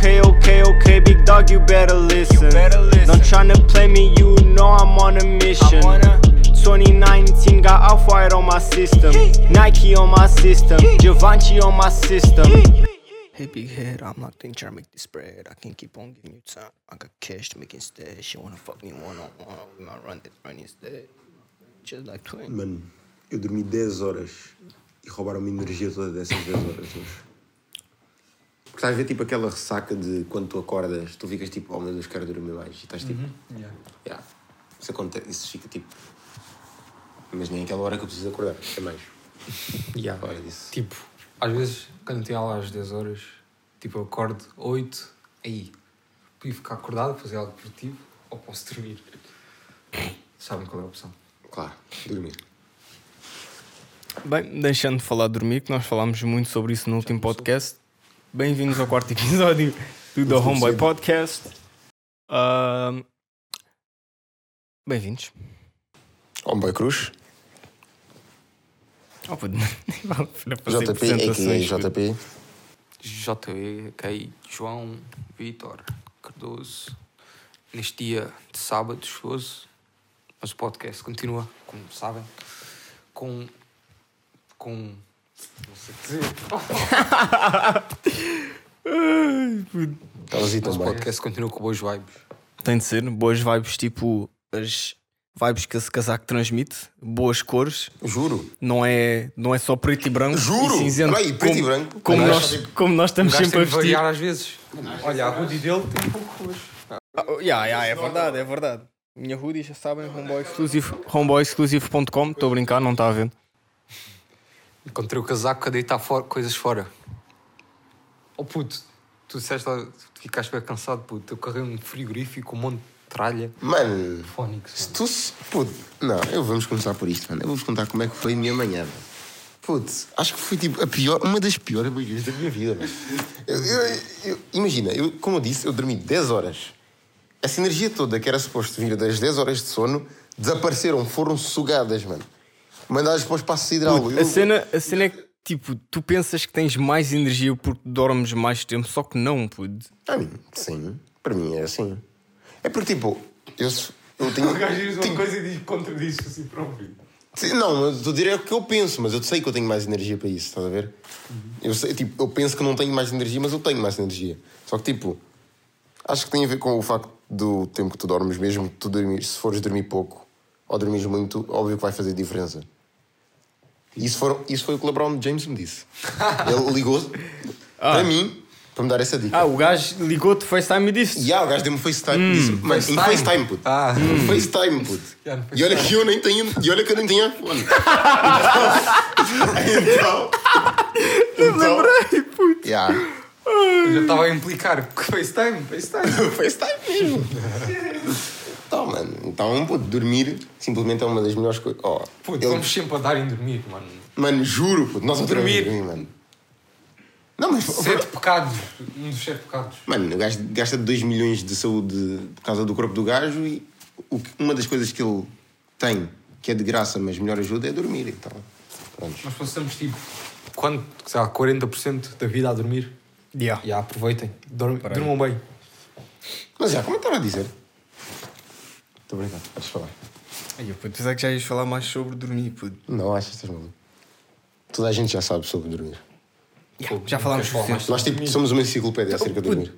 Okay, okay, okay, big dog, you better listen. better listen. Don't tryna play me, you know I'm on a mission. On a- 2019 got off white on my system, Nike on my system, Givenchy on my system. Hey big head, I'm locked in, trying to make this spread. I can keep on giving you time. I got cash to make instead. She wanna fuck me one on one, we might run this run instead. Just like twin. Mano, eu dormi 10 horas e roubaram-me a energia toda dessas 10 horas hoje. Porque estás a ver tipo aquela ressaca de quando tu acordas, tu ficas tipo, oh meu Deus, quero dormir mais. E estás tipo, Yeah. yeah. Isso acontece, isso fica tipo. Mas nem aquela hora que eu preciso acordar, é mais. Yeah. Fora disso. Tipo, às vezes, quando tenho aula às 10 horas, tipo, eu acordo 8, aí, podia ficar acordado, fazer algo produtivo, ou posso dormir. Sabem qual é a opção? Claro, dormir. Bem, deixando de falar de dormir, que nós falámos muito sobre isso no último podcast. Bem-vindos ao quarto episódio do The Homeboy Podcast. Ahm, Bem-vindos. Homeboy Cruz, Oh, puto, nem vale JP, a.k.a. JP. Kei, João, Vitor, Cardoso. Neste dia de sábado, chuvoso, mas o podcast continua, como sabem, com. com. Não sei o que dizer. Estavas aí Mas o podcast continua com boas vibes. Tem de ser boas vibes, tipo as vibes que esse casaco transmite, boas cores. Juro. Não é, não é só preto e branco Juro! e cinzento. Olha aí, preto como, e branco. Como nós, como nós estamos sempre a vestir. variar às vezes. Olha, a hoodie dele tem um pouco roxo. Ah, yeah, yeah, é verdade, é verdade. Minha hoodie, já sabem, homeboyexclusive- homeboyexclusive.com. Estou a brincar, não está a ver. Encontrei o casaco a deitar fora, coisas fora. Oh puto, tu disseste lá, tu ficaste bem cansado, puto. Eu carreguei um frigorífico, um monte de tralha. Mano, Fónix. se tu. se- Puto, não, eu vamos começar por isto, mano. Eu vou-vos contar como é que foi a minha manhã, mano. Puto, acho que foi tipo a pior, uma das piores manhãs da minha vida, mano. Eu, eu- eu- imagina, eu, como eu disse, eu dormi 10 horas. Essa energia toda que era suposto vir das 10 horas de sono desapareceram, foram sugadas, mano. Mandadas para o espaço sideral. Puto, Eu- a, cena, a cena é que, tipo, tu pensas que tens mais energia porque dormes mais tempo, só que não, puto. A mim, sim. Para mim é assim. É porque, tipo, eu, eu tenho. tenho- coisa e diz, contradiz a si próprio. Sim, Não, eu estou a dizer é o que eu penso, mas eu sei que eu tenho mais energia para isso, estás a ver? Eu, sei, tipo, eu penso que não tenho mais energia, mas eu tenho mais energia. Só que, tipo, acho que tem a ver com o facto do tempo que tu dormes, mesmo que tu dormires, se fores dormir pouco ou dormires muito, óbvio que vai fazer diferença. Isso, foram, isso foi o que o LeBron James me disse. Ele ligou para mim para me dar essa dica. Ah, o gajo ligou-te FaceTime e disse. E ah, o gajo deu-me FaceTime. disse, mano, em FaceTime? FaceTime, puto. Ah. Em FaceTime, puto. Yeah, E olha que eu nem tenho. E olha que eu nem tenho iPhone. Então. então Lembrei, puto. yeah. Eu já estava a implicar. FaceTime, FaceTime. FaceTime mesmo. Então, mano. Então, puto, dormir simplesmente é uma das melhores coisas. Oh, Puto, ele- vamos sempre a dar em dormir, mano. Mano, juro, puto. Nós Dormir. dormir, mano. Não, mas. Sete pecados. Um dos sete pecados. Mano, o gajo gasta 2 milhões de saúde por causa do corpo do gajo e o que- uma das coisas que ele tem, que é de graça, mas melhor ajuda, é dormir. Então, pronto. Nós passamos tipo, quando, sei lá, 40% da vida a dormir. Yeah. E aproveitem. Dorm, durmam bem. Mas já, como eu estava a dizer? Estou brincando, podes falar. Ai, eu puto, pensava que já ias falar mais sobre dormir, puto. Não, achas que estás maluco? Toda a gente já sabe sobre dormir. Pô, já falámos falar mais Nós tipo, somos uma enciclopédia acerca de dormir.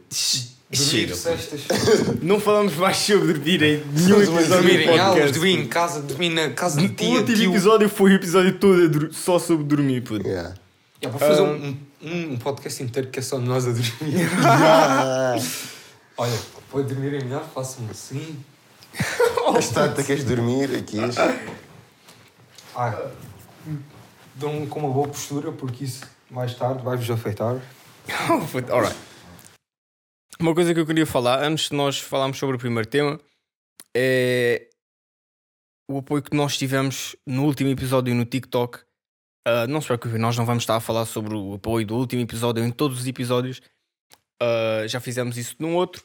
Dormir cestas. Não falamos mais sobre dormir em nenhum episódio do Dormir em aulas, dormir em casa, dormir na casa de O tia, último tio. episódio foi o episódio todo só sobre dormir, puto. Yeah. É para fazer um, um, um podcast inteiro que é só nós a dormir. Olha, para dormirem melhor, façam assim. Está-te, queres dormir aqui? Ah, dão com uma boa postura, porque isso mais tarde vai-vos afetar. Alright. Uma coisa que eu queria falar, antes de nós falarmos sobre o primeiro tema, é o apoio que nós tivemos no último episódio no TikTok. Ah, não se preocupe, nós não vamos estar a falar sobre o apoio do último episódio em todos os episódios. Ah, já fizemos isso num outro.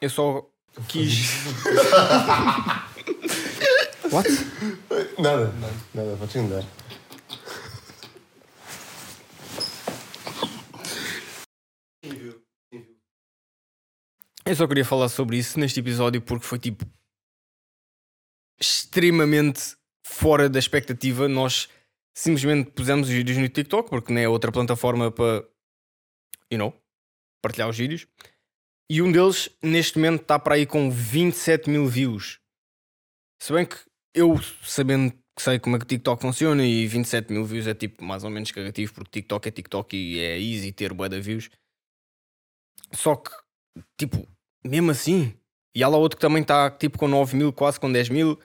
Eu só quis. What? Nada, nada, podes andar. Eu só queria falar sobre isso neste episódio porque foi tipo extremamente fora da expectativa. Nós simplesmente pusemos os vídeos no TikTok porque não é outra plataforma para, you know, partilhar os vídeos. E um deles, neste momento, está para aí com 27 mil views. Se bem que eu, sabendo que sei como é que o TikTok funciona e 27 mil views é tipo mais ou menos cagativo porque TikTok é TikTok e é easy ter bué de views. Só que, tipo, mesmo assim, e há lá outro que também está tipo com 9 mil, quase com 10 mil.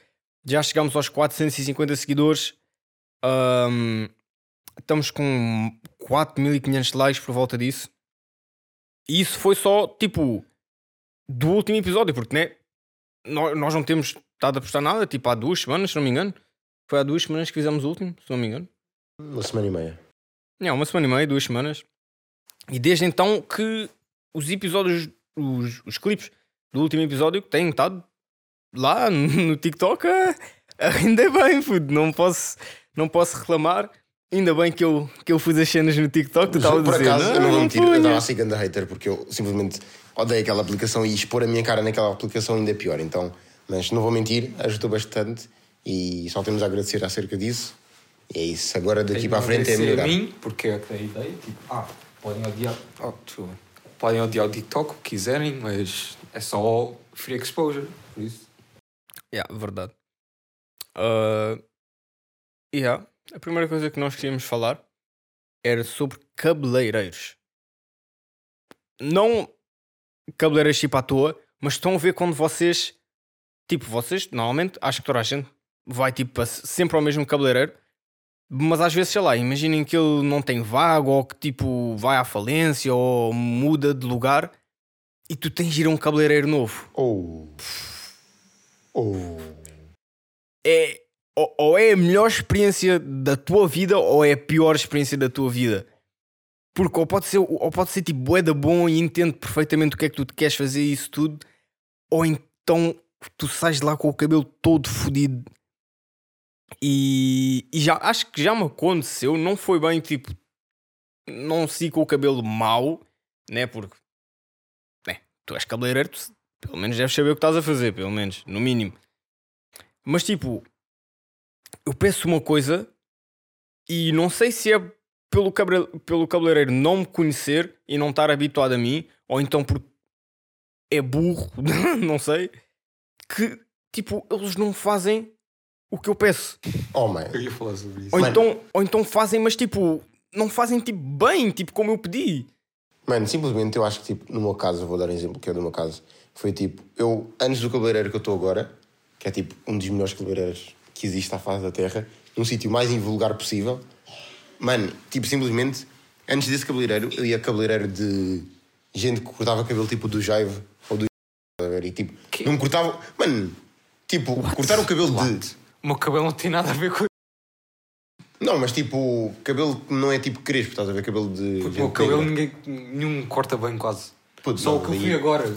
Já chegamos aos 450 seguidores. Ahm, estamos com 4500 likes por volta disso. E isso foi só tipo do último episódio, porque né, nó- nós não temos estado a postar nada, tipo há duas semanas, se não me engano. Foi há duas semanas que fizemos o último, se não me engano. Uma semana e meia. É, uma semana e meia, duas semanas. E desde então que os episódios, os, os clipes do último episódio que têm estado lá no, TikTok, ah, ainda bem, puto, não posso, não posso reclamar. Ainda bem que eu, que eu fiz as cenas no TikTok, tu estavas a Por dizer. acaso, eu não vou mentir, eu punha." estava a ser grande hater porque eu simplesmente odeio aquela aplicação e expor a minha cara naquela aplicação ainda é pior. Então, mas não vou mentir, ajudou bastante e só temos a agradecer acerca disso. E é isso. Agora daqui para a frente é Agradecer melhorar. a mim, porque é que a ideia. Tipo, ah, podem odiar. Oh, desculpa. Podem odiar o TikTok o que quiserem, mas é só free exposure. Por isso. Yeah, verdade. Uh, yeah. A primeira coisa que nós queríamos falar era sobre cabeleireiros. Não cabeleireiros tipo à toa, mas estão a ver quando vocês, tipo, vocês, normalmente, acho que toda a gente vai tipo sempre ao mesmo cabeleireiro, mas às vezes, sei lá, imaginem que ele não tem vaga ou que tipo vai à falência ou muda de lugar e tu tens de ir a um cabeleireiro novo. Oh. Oh. é ou, ou é a melhor experiência da tua vida ou é a pior experiência da tua vida. Porque ou pode ser, ou pode ser tipo bué da bom e entende perfeitamente o que é que tu queres fazer e isso tudo, ou então tu sais lá com o cabelo todo fodido. E, e já acho que já me aconteceu, não foi bem tipo, não se com o cabelo mau, né? Porque né, tu és cabeleireiro, tu pelo menos deves saber o que estás a fazer, pelo menos, no mínimo. Mas tipo, eu peço uma coisa e não sei se é pelo, cabre- pelo cabeleireiro não me conhecer e não estar habituado a mim, ou então porque é burro, não sei, que tipo, eles não fazem o que eu peço. Oh, man. Eu ia falar sobre isso. Ou, Mano. então, ou então fazem, mas tipo, não fazem tipo bem, tipo como eu pedi. Mano, simplesmente eu acho que, tipo, no meu caso, vou dar um exemplo que é do meu caso, foi tipo, eu, antes do cabeleireiro que eu estou agora, que é tipo um dos melhores cabeleireiros que existe à face da Terra, num sítio mais invulgar possível, mano, tipo, simplesmente, antes desse cabeleireiro, eu ia cabeleireiro de gente que cortava cabelo tipo do Jaive ou do. E tipo, Que? não me cortava. Mano, tipo, cortar o cabelo de. O meu cabelo não tem nada a ver com Não, mas tipo, cabelo não é tipo crespo, estás a ver? Cabelo de. Porque o cabelo ninguém, nenhum corta bem quase. Puto, Só não, o que eu fui agora.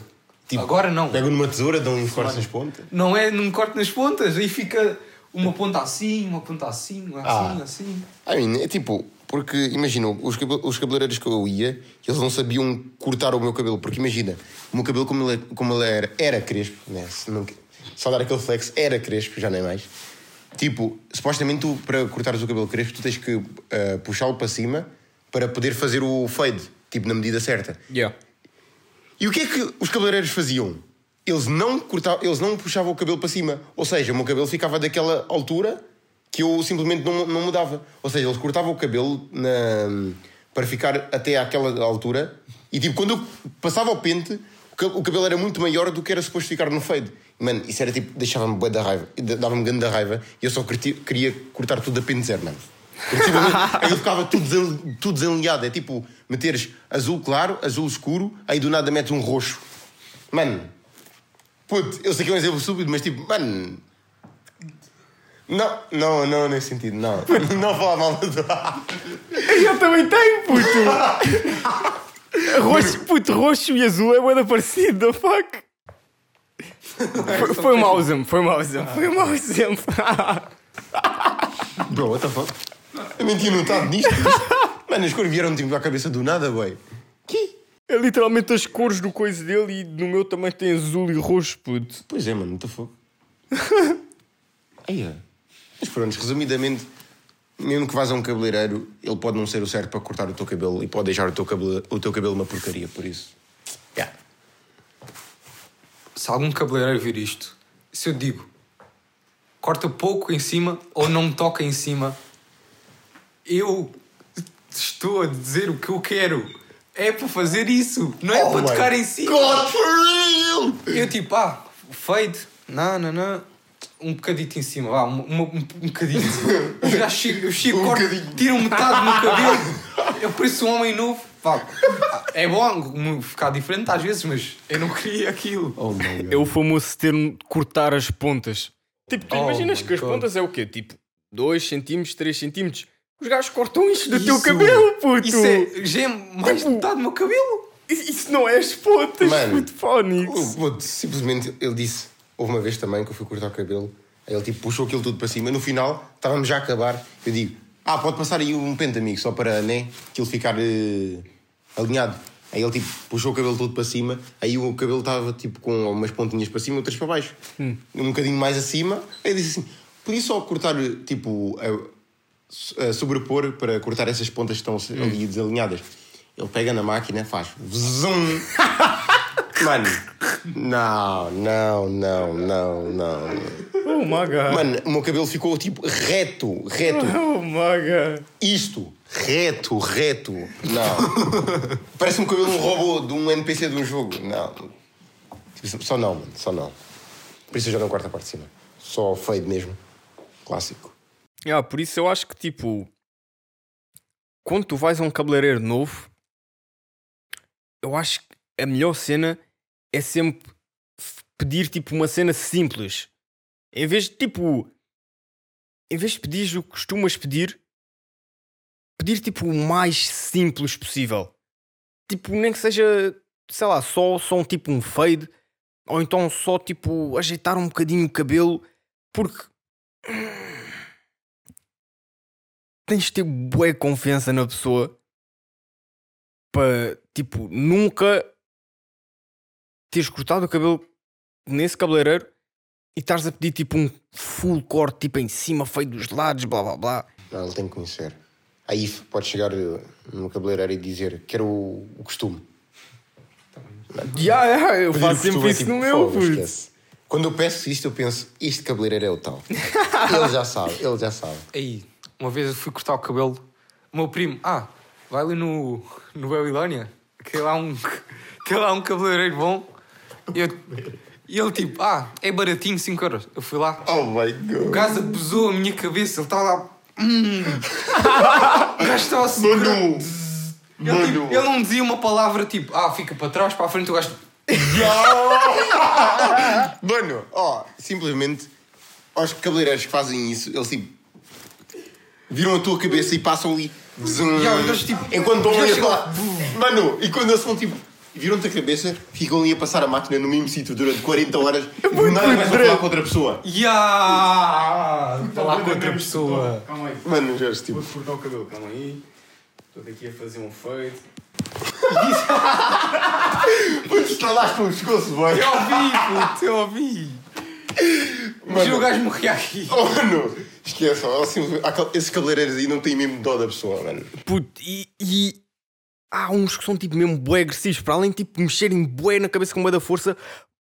Tipo, agora não. Pegam numa tesoura, dão uns cortes nas pontas. Não é, não corto nas pontas. Aí fica uma ponta assim, uma ponta assim, uma assim, Ah. assim. I mean, é tipo, porque imagina, os, os cabeleireiros que eu ia, eles não sabiam cortar o meu cabelo, porque imagina, o meu cabelo, como ele, é- como ele era, era crespo, né? Se não, só dar aquele flex, era crespo, já nem mais. Tipo, supostamente tu, para cortares o cabelo crespo, tu tens que ah, puxá-lo para cima para poder fazer o fade, tipo, na medida certa. Yeah. E o que é que os cabeleireiros faziam? Eles não, cortavam, eles não puxavam o cabelo para cima. Ou seja, o meu cabelo ficava daquela altura que eu simplesmente não, não mudava. Ou seja, eles cortavam o cabelo na- para ficar até àquela altura e tipo, quando eu passava o pente, o ca- o cabelo era muito maior do que era suposto ficar no fade. Mano, isso era tipo, deixava-me bué da raiva, dava-me grande da raiva e eu só queria, cortar tudo a pente zero, mano. Simplesmente, aí ficava tudo, tudo desalinhado. É tipo meteres azul claro, azul escuro, aí do nada metes um roxo. Mano, puto, eu sei que é um exemplo estúpido, mas tipo, mano. Não, não, não nesse sentido, não. Não falar mal do Eu também tenho, puto! roxo, puto, roxo e azul é bué parecido, the fuck? Foi, foi um mau exemplo, foi um mau exemplo, foi um mau exemplo. Bro, what the fuck? A mentir não está nisto. Mano, as cores vieram tipo à cabeça do nada, boy. Que? É literalmente as cores do coisa dele e no meu também tem azul e roxo, puto. Pois é, mano, muito fogo. Aí. Mas pronto, resumidamente, mesmo que vás a um cabeleireiro, ele pode não ser o certo para cortar o teu cabelo e pode deixar o teu cabelo, o teu cabelo uma porcaria, por isso. Yeah. Se algum cabeleireiro vir isto, se eu digo corta pouco em cima ou não me toca em cima, eu estou a dizer o que eu quero. É para fazer isso, não é Oh para tocar em cima. God, for real! Eu tipo, ah, fade, não, não, não. Um bocadito em cima, vá, um, um, um bocadito. Eu já chego, eu chego, Um corto, bocadinho. tiro metade do meu cabelo. Eu pareço um homem novo. Vá, é bom ficar diferente às vezes, mas eu não queria aquilo. Oh my God. É o famoso termo de cortar as pontas. Tipo, tu Oh imaginas que as God. pontas é o quê? Tipo, 2 centímetros, 3 centímetros. Os gajos cortam isto do teu Isso- cabelo, puto. Isso é, já é mais Tipo- metade do meu cabelo. Isso- não é as pontas, Mano, puto, Fónix. O puto, simplesmente ele disse, houve uma vez também que eu fui cortar o cabelo, aí ele tipo puxou aquilo tudo para cima, no final estávamos já a acabar, eu digo, ah, pode passar aí um pente amigo, só para né, aquilo ficar eh, alinhado. Aí ele tipo puxou o cabelo todo para cima, aí o cabelo estava tipo com umas pontinhas para cima e outras para baixo. Um bocadinho mais acima, aí ele disse assim, podia só cortar tipo a sobrepor para cortar essas pontas que estão ali desalinhadas. Ele pega na máquina, faz zoom. Mano, não, não, não, não, não. Oh my god. Mano, o meu cabelo ficou tipo reto, reto. Oh my god. Isto, reto, reto. Não. Parece um cabelo de um robô, de um NPC de um jogo. Não. Tipo, Só não, mano, só não. Por isso eu já não corto a parte de cima. Só fade mesmo. Clássico. Ah, por isso eu acho que tipo quando tu vais a um cabeleireiro novo, eu acho que a melhor cena é sempre pedir tipo uma cena simples. Em vez de tipo em vez de pedir o que costumas pedir, pedir tipo o mais simples possível. Tipo, nem que seja, sei lá, só, só um tipo um fade, ou então só tipo ajeitar um bocadinho o cabelo, porque tens de ter boa confiança na pessoa para, tipo, nunca teres cortado o cabelo nesse cabeleireiro e estares a pedir, tipo, um full corte, tipo, em cima, feio dos lados, blá blá blá. Não, ele tem que conhecer. Aí pode chegar eh, no cabeleireiro e dizer quero o, o costume. Ya, ya, eu Pedir faço sempre é isso tipo, no meu. Quando eu peço isto, eu penso, este cabeleireiro é o tal. ele já sabe, ele já sabe. Aí, uma vez eu fui cortar o cabelo, o meu primo, ah, vai ali no, no Babilónia, que lá há um, que lá um cabeleireiro bom. E eu- e ele tipo, ah, é baratinho, 5 euros. Eu fui lá, Oh my o god. gajo pesou a minha cabeça, ele estava lá. Hum. o gajo estava a segurar. Mano! Ele, tipo, ele não dizia uma palavra tipo, ah, fica para trás, para a frente, o gajo. Mano, ó, simplesmente, aos cabeleireiros que fazem isso, eles tipo. Viram a tua cabeça e passam ali. Zum, Yeah, eles, tipo, enquanto estão ali a falar. Mano, e quando eles são tipo. Viram-te a cabeça, ficam ali a passar a máquina no mesmo sítio durante 40 horas e do nada começam a falar com outra pessoa. Está lá com outra pessoa. Calma aí. Mano, já tipo. Vou cortar o cabelo, calma aí. Estou aqui a fazer um fade. Putz, com o pescoço, boy. Eu ouvi, puto, eu ouvi. Imagina o gajo morrer aqui. Oh, mano, esqueça, assim, aquel- esses cabeleireiros aí não têm mesmo dó da pessoa, mano. Puto, e, e há uns que são tipo mesmo bué agressivos, para além de tipo mexerem bué na cabeça com bué da força,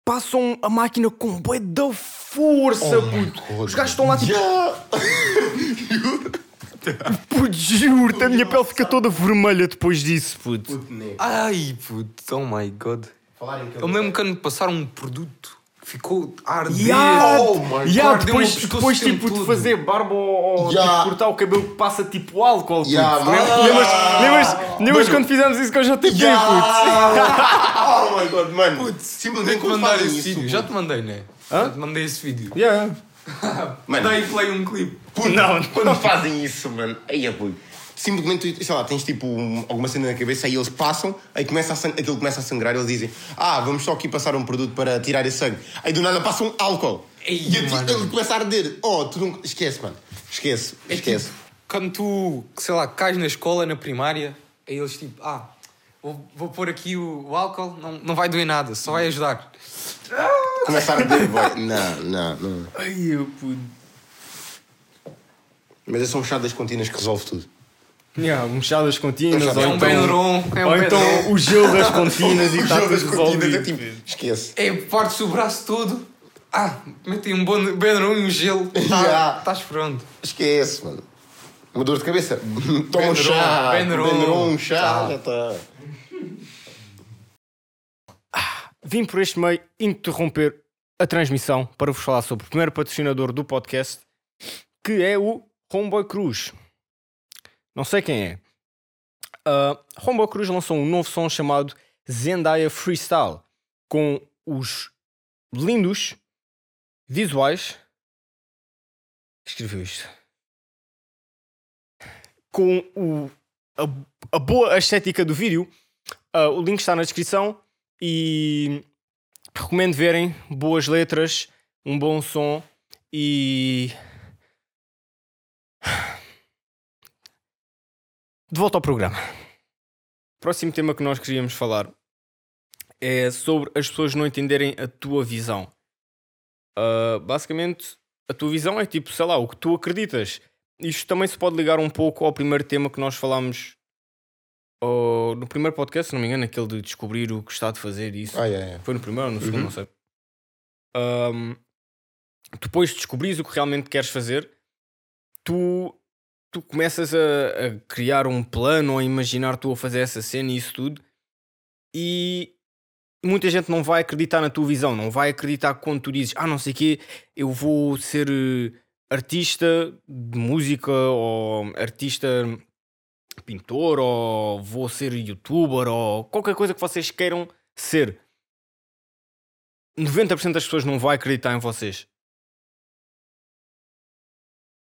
passam a máquina com bué da força, puto. Os gajos estão lá tipo, puto, juro-te, a minha pele fica toda vermelha depois disso, puto. Ai, puto, oh my god. Eu mesmo quando me passaram um produto, ficou a arder. Yeah, Oh my yeah, God, depois, depois tipo de todo. fazer barba ou, ou, Yeah. tipo, cortar o cabelo que passa tipo álcool. puto. Yeah, Lembras- mano. Lembras, lembras, lembras quando fizemos isso com o JP, puto? oh my god, mano. Putz, simplesmente que mandar esse isso. vídeo. Já te mandei, né? Já te mandei esse vídeo. Yeah. Mano, Dá aí play um clipe. Não, quando fazem isso, mano. Aí é puto. Simplesmente, sei lá, tens tipo um- alguma cena na cabeça, aí eles passam, aí começa a aquilo começa a sangrar, eles dizem: Ah, vamos só aqui passar um produto para tirar esse sangue. Aí do nada passam álcool. Ei, e a- mano. ele começa a arder. Oh, tu não. Esquece, mano. Esquece, É esquece. tipo, quando tu, sei lá, cais na escola, na primária, aí eles tipo, ah, vou, vou pôr aqui o, o álcool, não, não vai doer nada, só vai ajudar. Começa a arder, boy. Não, não, não. Ai, eu pude. Mas é só um chá das contínuas que resolve tudo. Yeah, um chá das contínuas, É um então, Benuron, é um ou então o gelo das contínuas e está O tudo resolvido. é tipo, esquece. É, partes o braço todo. Ah, mete aí um bom Benuron e um gelo. Yeah. Estás pronto. Esquece, mano. Uma dor de cabeça. Toma um chá. Benuron, um chá, Tá. já está. Vim por este meio interromper a transmissão para vos falar sobre o primeiro patrocinador do podcast, que é o Homeboy Cruz. Não sei quem é. Uh, Homeboy Cruz lançou um novo som chamado Zendaya Freestyle, com os lindos visuais. Escreveu isto. Com o, a, a boa estética do vídeo. Uh, o link está na descrição e recomendo verem boas letras, um bom som e de volta ao programa. Próximo tema que nós queríamos falar é sobre as pessoas não entenderem a tua visão. Ah, basicamente, a tua visão é tipo, sei lá, o que tu acreditas. Isto também se pode ligar um pouco ao primeiro tema que nós falámos oh, no primeiro podcast, se não me engano, aquele de descobrir o que está de fazer e isso. Ah, é, é. Foi no primeiro ou no segundo, Uhum. não sei. Ahm, depois de descobrires o que realmente queres fazer, tu, tu começas a, a criar um plano ou a imaginar tu a fazer essa cena e isso tudo. E muita gente não vai acreditar na tua visão, não vai acreditar quando tu dizes, ah, não sei o quê, eu vou ser eh, artista de música ou artista pintor ou vou ser youtuber ou qualquer coisa que vocês queiram ser. 90% das pessoas não vai acreditar em vocês.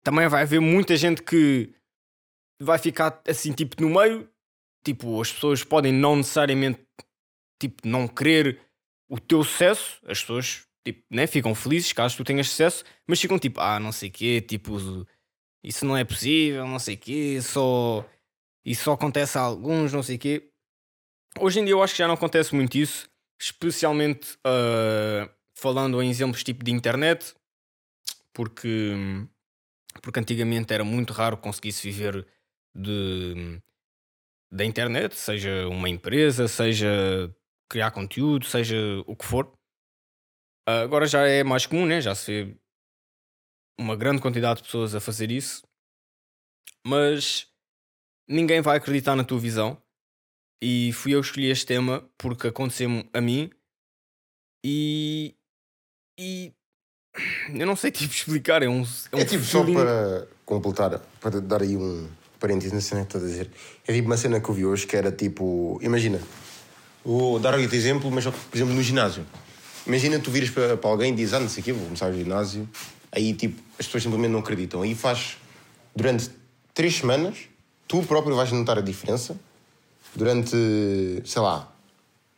Também vai haver muita gente que vai ficar assim, tipo, no meio. Tipo, as pessoas podem não necessariamente, tipo, não querer o teu sucesso. As pessoas, tipo, né, ficam felizes caso tu tenhas sucesso, mas ficam tipo, ah, não sei quê, tipo, isso não é possível, não sei quê, só... Isso só acontece a alguns, não sei quê. Hoje em dia eu acho que já não acontece muito isso, especialmente ah, falando em exemplos tipo de internet, porque, porque antigamente era muito raro conseguir-se viver de, da internet, seja uma empresa, seja criar conteúdo, seja o que for. Ah, agora já é mais comum, né? já se vê uma grande quantidade de pessoas a fazer isso, mas ninguém vai acreditar na tua visão. E fui eu que escolhi este tema porque aconteceu-me a mim e. E. Eu não sei tipo explicar, é um. É, um É tipo, só feeling- para completar, para dar aí um parênteses na cena que estás a dizer. É tipo uma cena que eu vi hoje que era tipo. Imagina, vou dar outro exemplo, mas só por exemplo no ginásio. Imagina tu vires para, para alguém e dizes, ah, não sei o quê, vou começar o ginásio. Aí tipo, as pessoas simplesmente não acreditam. Aí faz durante três semanas, tu próprio vais notar a diferença. Durante, sei lá,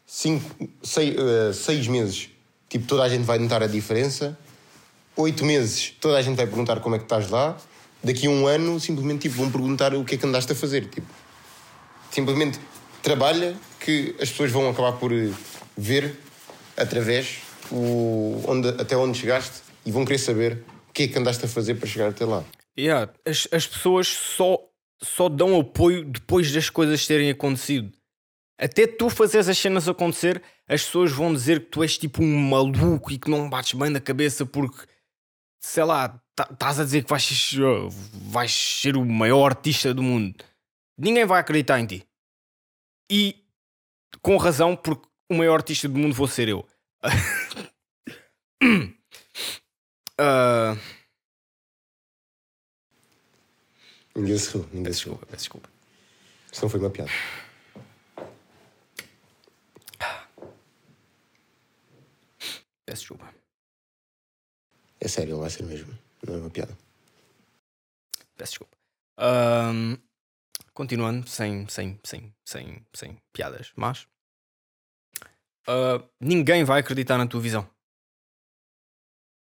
cinco, seis, eh, seis meses, tipo, toda a gente vai notar a diferença. Oito meses, toda a gente vai perguntar como é que estás lá. Daqui a um ano, simplesmente tipo, vão perguntar o que é que andaste a fazer. Tipo, simplesmente trabalha que as pessoas vão acabar por eh, ver através o, onde, até onde chegaste e vão querer saber o que é que andaste a fazer para chegar até lá. Yeah, as, as pessoas só, só dão apoio depois das coisas terem acontecido. Até tu fazeres as cenas acontecer, as pessoas vão dizer que tu és tipo um maluco e que não bates bem na cabeça porque, sei lá, estás a dizer que vais, ser- vais ser o maior artista do mundo. Ninguém vai acreditar em ti. E com razão, porque o maior artista do mundo vou ser eu. Ah, Ninguém se riu, ninguém se riu. desculpa, peço desculpa. Isso não foi uma piada. Peço desculpa. É sério, ele vai ser mesmo. Não é uma piada. Peço desculpa. Ahm, continuando, sem, sem, sem, sem, sem piadas, mas ah, ninguém vai acreditar na tua visão.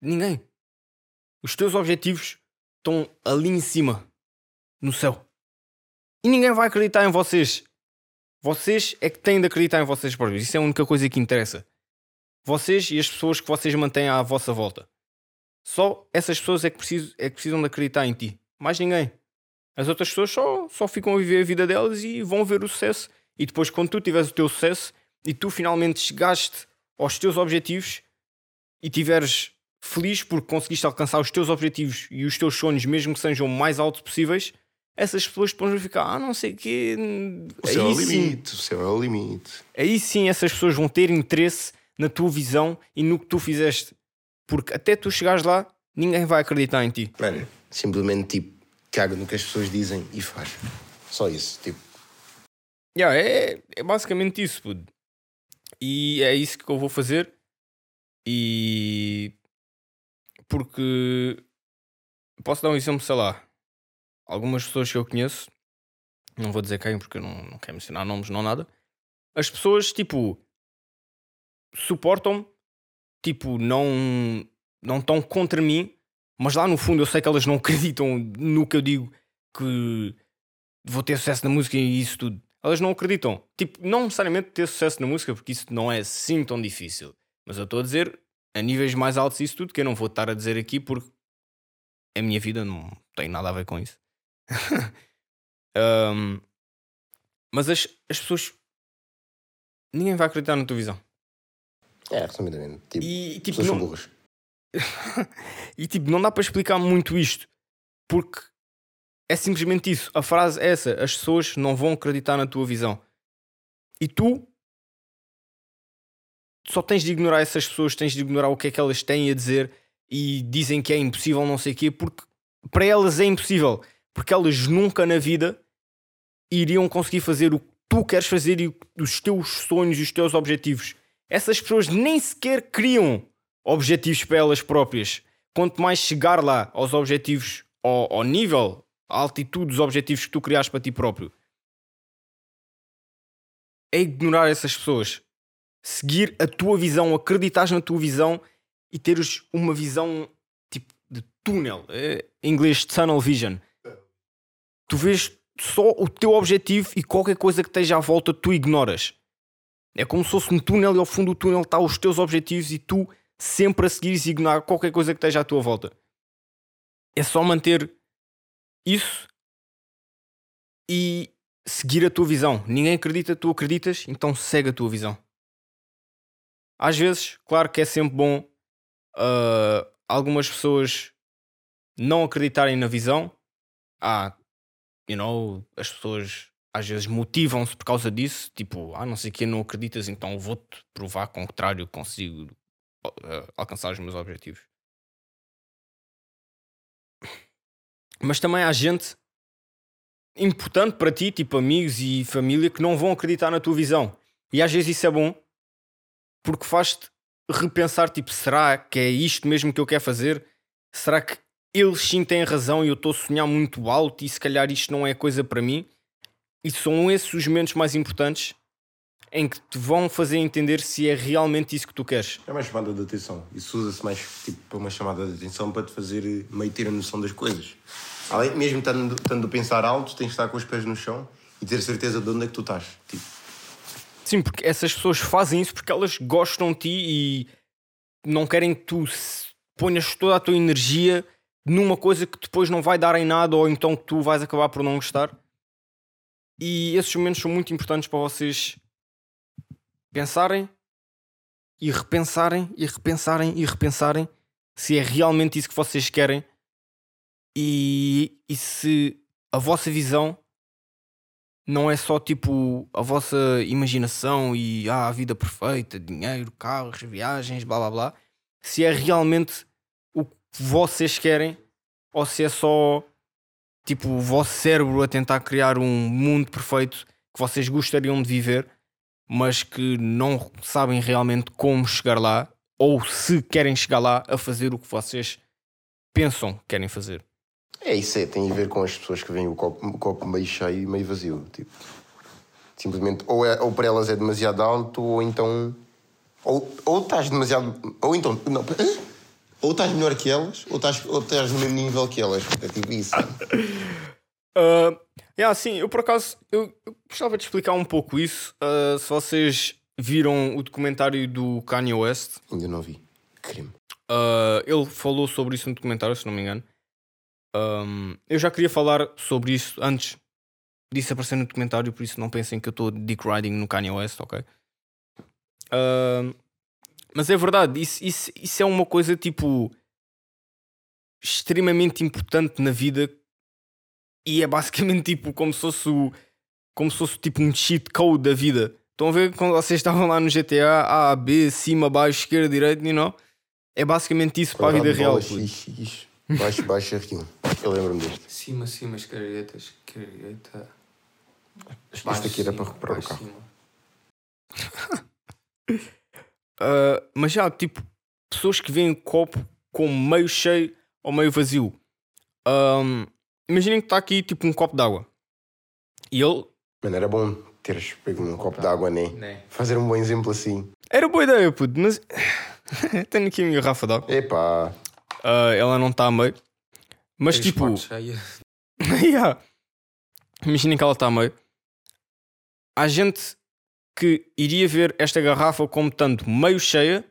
Ninguém. Os teus objetivos estão ali em cima, no céu. E ninguém vai acreditar em vocês. Vocês é que têm de acreditar em vocês próprios. Isso é a única coisa que interessa. Vocês e as pessoas que vocês mantêm à vossa volta. Só essas pessoas é que, precisam, é que precisam de acreditar em ti. Mais ninguém. As outras pessoas só, só ficam a viver a vida delas e vão ver o sucesso. E depois, quando tu tiveres o teu sucesso e tu finalmente chegaste aos teus objetivos e tiveres feliz porque conseguiste alcançar os teus objetivos e os teus sonhos, mesmo que sejam o mais altos possíveis, essas pessoas depois vão ficar, ah, não sei o quê. O céu é o Aí sim, limite, o céu é o limite. aí sim essas pessoas vão ter interesse na tua visão e no que tu fizeste. Porque até tu chegares lá, ninguém vai acreditar em ti. Mano, simplesmente tipo, caga no que as pessoas dizem e faz. Só isso, tipo. Yeah, é, é basicamente isso, puto. E é isso que eu vou fazer. E. Porque. Posso dar um exemplo, sei lá. Algumas pessoas que eu conheço, não vou dizer quem porque eu não, não quero mencionar nomes, não nada. As pessoas, tipo. Suportam-me, tipo, não. Não estão contra mim, mas lá no fundo eu sei que elas não acreditam no que eu digo que vou ter sucesso na música e isso tudo. Elas não acreditam. Tipo, não necessariamente ter sucesso na música, porque isso não é assim tão difícil. Mas eu estou a dizer a níveis mais altos isso tudo, que eu não vou estar a dizer aqui porque a minha vida não tem nada a ver com isso. Um, mas as, as pessoas. Ninguém vai acreditar na tua visão. É, resumidamente. Tipo, E tipo, pessoas são não, burras. e tipo, não dá para explicar muito isto. Porque é simplesmente isso. A frase é essa: as pessoas não vão acreditar na tua visão. E tu só tens de ignorar essas pessoas, tens de ignorar o que é que elas têm a dizer e dizem que é impossível, não sei o quê, porque para elas é impossível. Porque elas nunca na vida iriam conseguir fazer o que tu queres fazer e os teus sonhos e os teus objetivos. Essas pessoas nem sequer criam objetivos para elas próprias. Quanto mais chegar lá aos objetivos, ao, ao nível, à altitude dos objetivos que tu criaste para ti próprio, é ignorar essas pessoas. Seguir a tua visão, acreditar na tua visão e teres uma visão tipo de túnel. É, em inglês, tunnel vision. Tu vês só o teu objetivo e qualquer coisa que esteja à volta tu ignoras. É como se fosse um túnel e ao fundo do túnel está os teus objetivos e tu sempre a seguires e ignorar qualquer coisa que esteja à tua volta. É só manter isso e seguir a tua visão. Ninguém acredita, tu acreditas, então segue a tua visão. Às vezes, claro que é sempre bom ah, algumas pessoas não acreditarem na visão. Ah, you know, as pessoas às vezes motivam-se por causa disso, tipo, ah, não sei o que, não acreditas, então vou-te provar ao contrário, consigo ah, alcançar os meus objetivos. Mas também há gente importante para ti, tipo amigos e família, que não vão acreditar na tua visão. E às vezes isso é bom porque faz-te repensar, tipo, será que é isto mesmo que eu quero fazer? Será que eles sim têm razão e eu estou a sonhar muito alto e se calhar isto não é coisa para mim? E são esses os momentos mais importantes em que te vão fazer entender se é realmente isso que tu queres. É uma chamada de atenção. Isso usa-se mais tipo, para uma chamada de atenção para te fazer eh, meio ter a noção das coisas. Além, mesmo estando, estando a pensar alto, tens de estar com os pés no chão e ter certeza de onde é que tu estás. Tipo, Sim, porque essas pessoas fazem isso porque elas gostam de ti e não querem que tu ponhas toda a tua energia numa coisa que depois não vai dar em nada ou então que tu vais acabar por não gostar. E esses momentos são muito importantes para vocês pensarem e repensarem e repensarem e repensarem se é realmente isso que vocês querem e, e se a vossa visão não é só tipo a vossa imaginação e ah, a vida perfeita, dinheiro, carros, viagens, blá blá blá. Se é realmente o que vocês querem ou se é só tipo o vosso cérebro a tentar criar um mundo perfeito que vocês gostariam de viver, mas que não sabem realmente como chegar lá ou se querem chegar lá a fazer o que vocês pensam que querem fazer. é isso, é, tem a ver com as pessoas que veem o copo, o copo meio cheio e meio vazio. Tipo, simplesmente, ou, é, ou para elas é demasiado alto, ou então. Ou, ou estás demasiado. Ou então. Não? Ou estás melhor que elas, ou estás, ou estás no mesmo nível que elas. É tipo isso. Ah, Yeah, sim, eu por acaso eu, eu gostava de explicar um pouco isso. Uh, se vocês viram o documentário do Kanye West, Ainda não vi. Crime. uh, ele falou sobre isso no documentário, se não me engano. Um, eu já queria falar sobre isso antes disso aparecer no documentário, por isso não pensem que eu estou dick riding no Kanye West, ok? Um, mas é verdade, isso, isso, isso é uma coisa tipo extremamente importante na vida e é basicamente tipo como se fosse o, como se fosse tipo um cheat code da vida. Estão a ver quando vocês estavam lá no GTA A, B, cima, baixo, esquerda, direita, you know? É basicamente isso para a vida real. Baixo, baixo, R1. Eu lembro-me deste. Cima, cima, esquerda, esquerda. Isto aqui era para recuperar o carro. Uh, mas já, tipo, pessoas que veem o copo como meio cheio ou meio vazio. Um, imaginem que está aqui tipo um copo d'água. E ele. Mano, era bom teres pego um copo de água, né? Né. Fazer um bom exemplo assim. Era boa ideia, puto, mas. Tenho aqui a minha garrafa d'água. Epá, Uh, ela não está a meio. Mas tipo. yeah. Imaginem que ela está a meio. Há gente que iria ver esta garrafa como tanto meio cheia,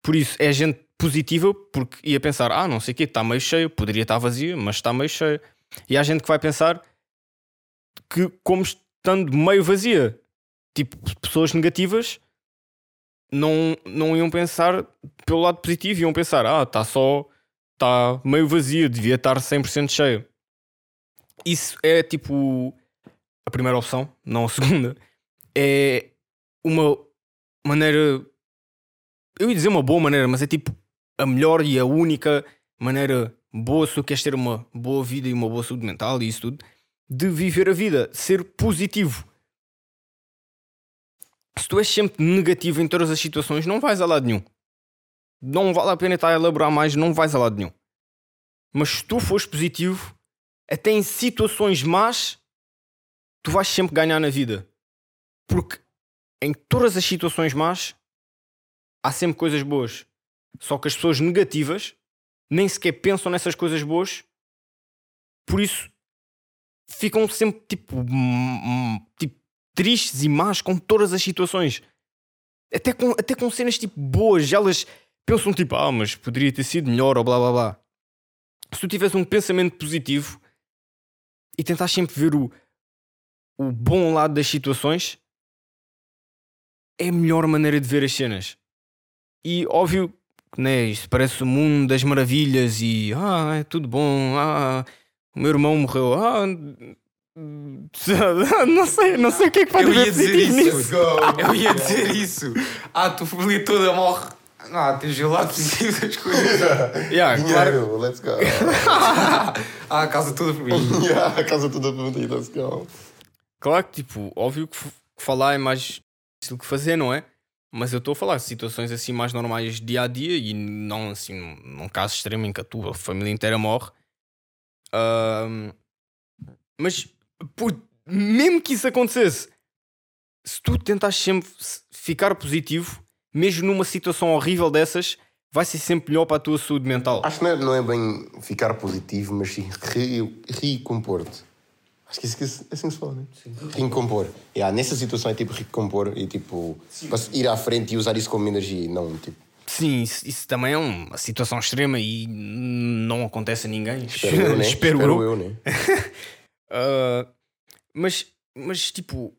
por isso é gente positiva, porque ia pensar: ah, não sei o que, está meio cheia, poderia estar vazia, mas está meio cheia. E há gente que vai pensar que, como estando meio vazia, tipo, pessoas negativas não, não iam pensar pelo lado positivo, iam pensar: ah, está só, está meio vazia, devia estar 100% cheia. Isso é tipo a primeira opção, não a segunda. É uma maneira, eu ia dizer uma boa maneira, mas é tipo a melhor e a única maneira boa se tu queres ter uma boa vida e uma boa saúde mental e isso tudo, de viver a vida, ser positivo. Se tu és sempre negativo em todas as situações, não vais a lado nenhum. Não vale a pena estar a elaborar mais, não vais a lado nenhum. Mas se tu fores positivo, até em situações más, tu vais sempre ganhar na vida. Porque em todas as situações más, há sempre coisas boas. Só que as pessoas negativas nem sequer pensam nessas coisas boas, por isso ficam sempre tipo, tipo tristes e más com todas as situações. Até com, até com cenas tipo boas, elas pensam tipo, ah, mas poderia ter sido melhor ou blá blá blá. Se tu tivesse um pensamento positivo e tentas sempre ver o, o bom lado das situações, é a melhor maneira de ver as cenas. E óbvio que né, isto parece o mundo das maravilhas e ah, é tudo bom, ah, o meu irmão morreu, ah, não sei, não sei o que é que pode Eu ia dizer isso. nisso. Eu ia dizer isso. Ah, tu família toda morre. Ah, tens o lado positivo das coisas. Yeah, claro, dinheiro, let's go. Ah, a casa toda por mim. yeah, a casa toda para mim, let's go. claro que tipo, óbvio que falar é mais difícil que fazer, não é? Mas eu estou a falar de situações assim mais normais dia a dia e não assim num- caso extremo em que a tua família inteira morre. Ahm, mas puto, mesmo que isso acontecesse, se tu tentas sempre ficar positivo, mesmo numa situação horrível dessas, vai ser sempre melhor para a tua saúde mental. Acho que não é, não é bem ficar positivo, mas sim re- recompor-te. Acho que isso, é assim que se fala, não é? Recompor. Yeah, nessa situação é tipo recompor e tipo ir à frente e usar isso como energia, e não tipo. Sim, isso, isso também é uma situação extrema e não acontece a ninguém. Espero eu, né? Espero eu. eu, né? Ah, mas, mas tipo,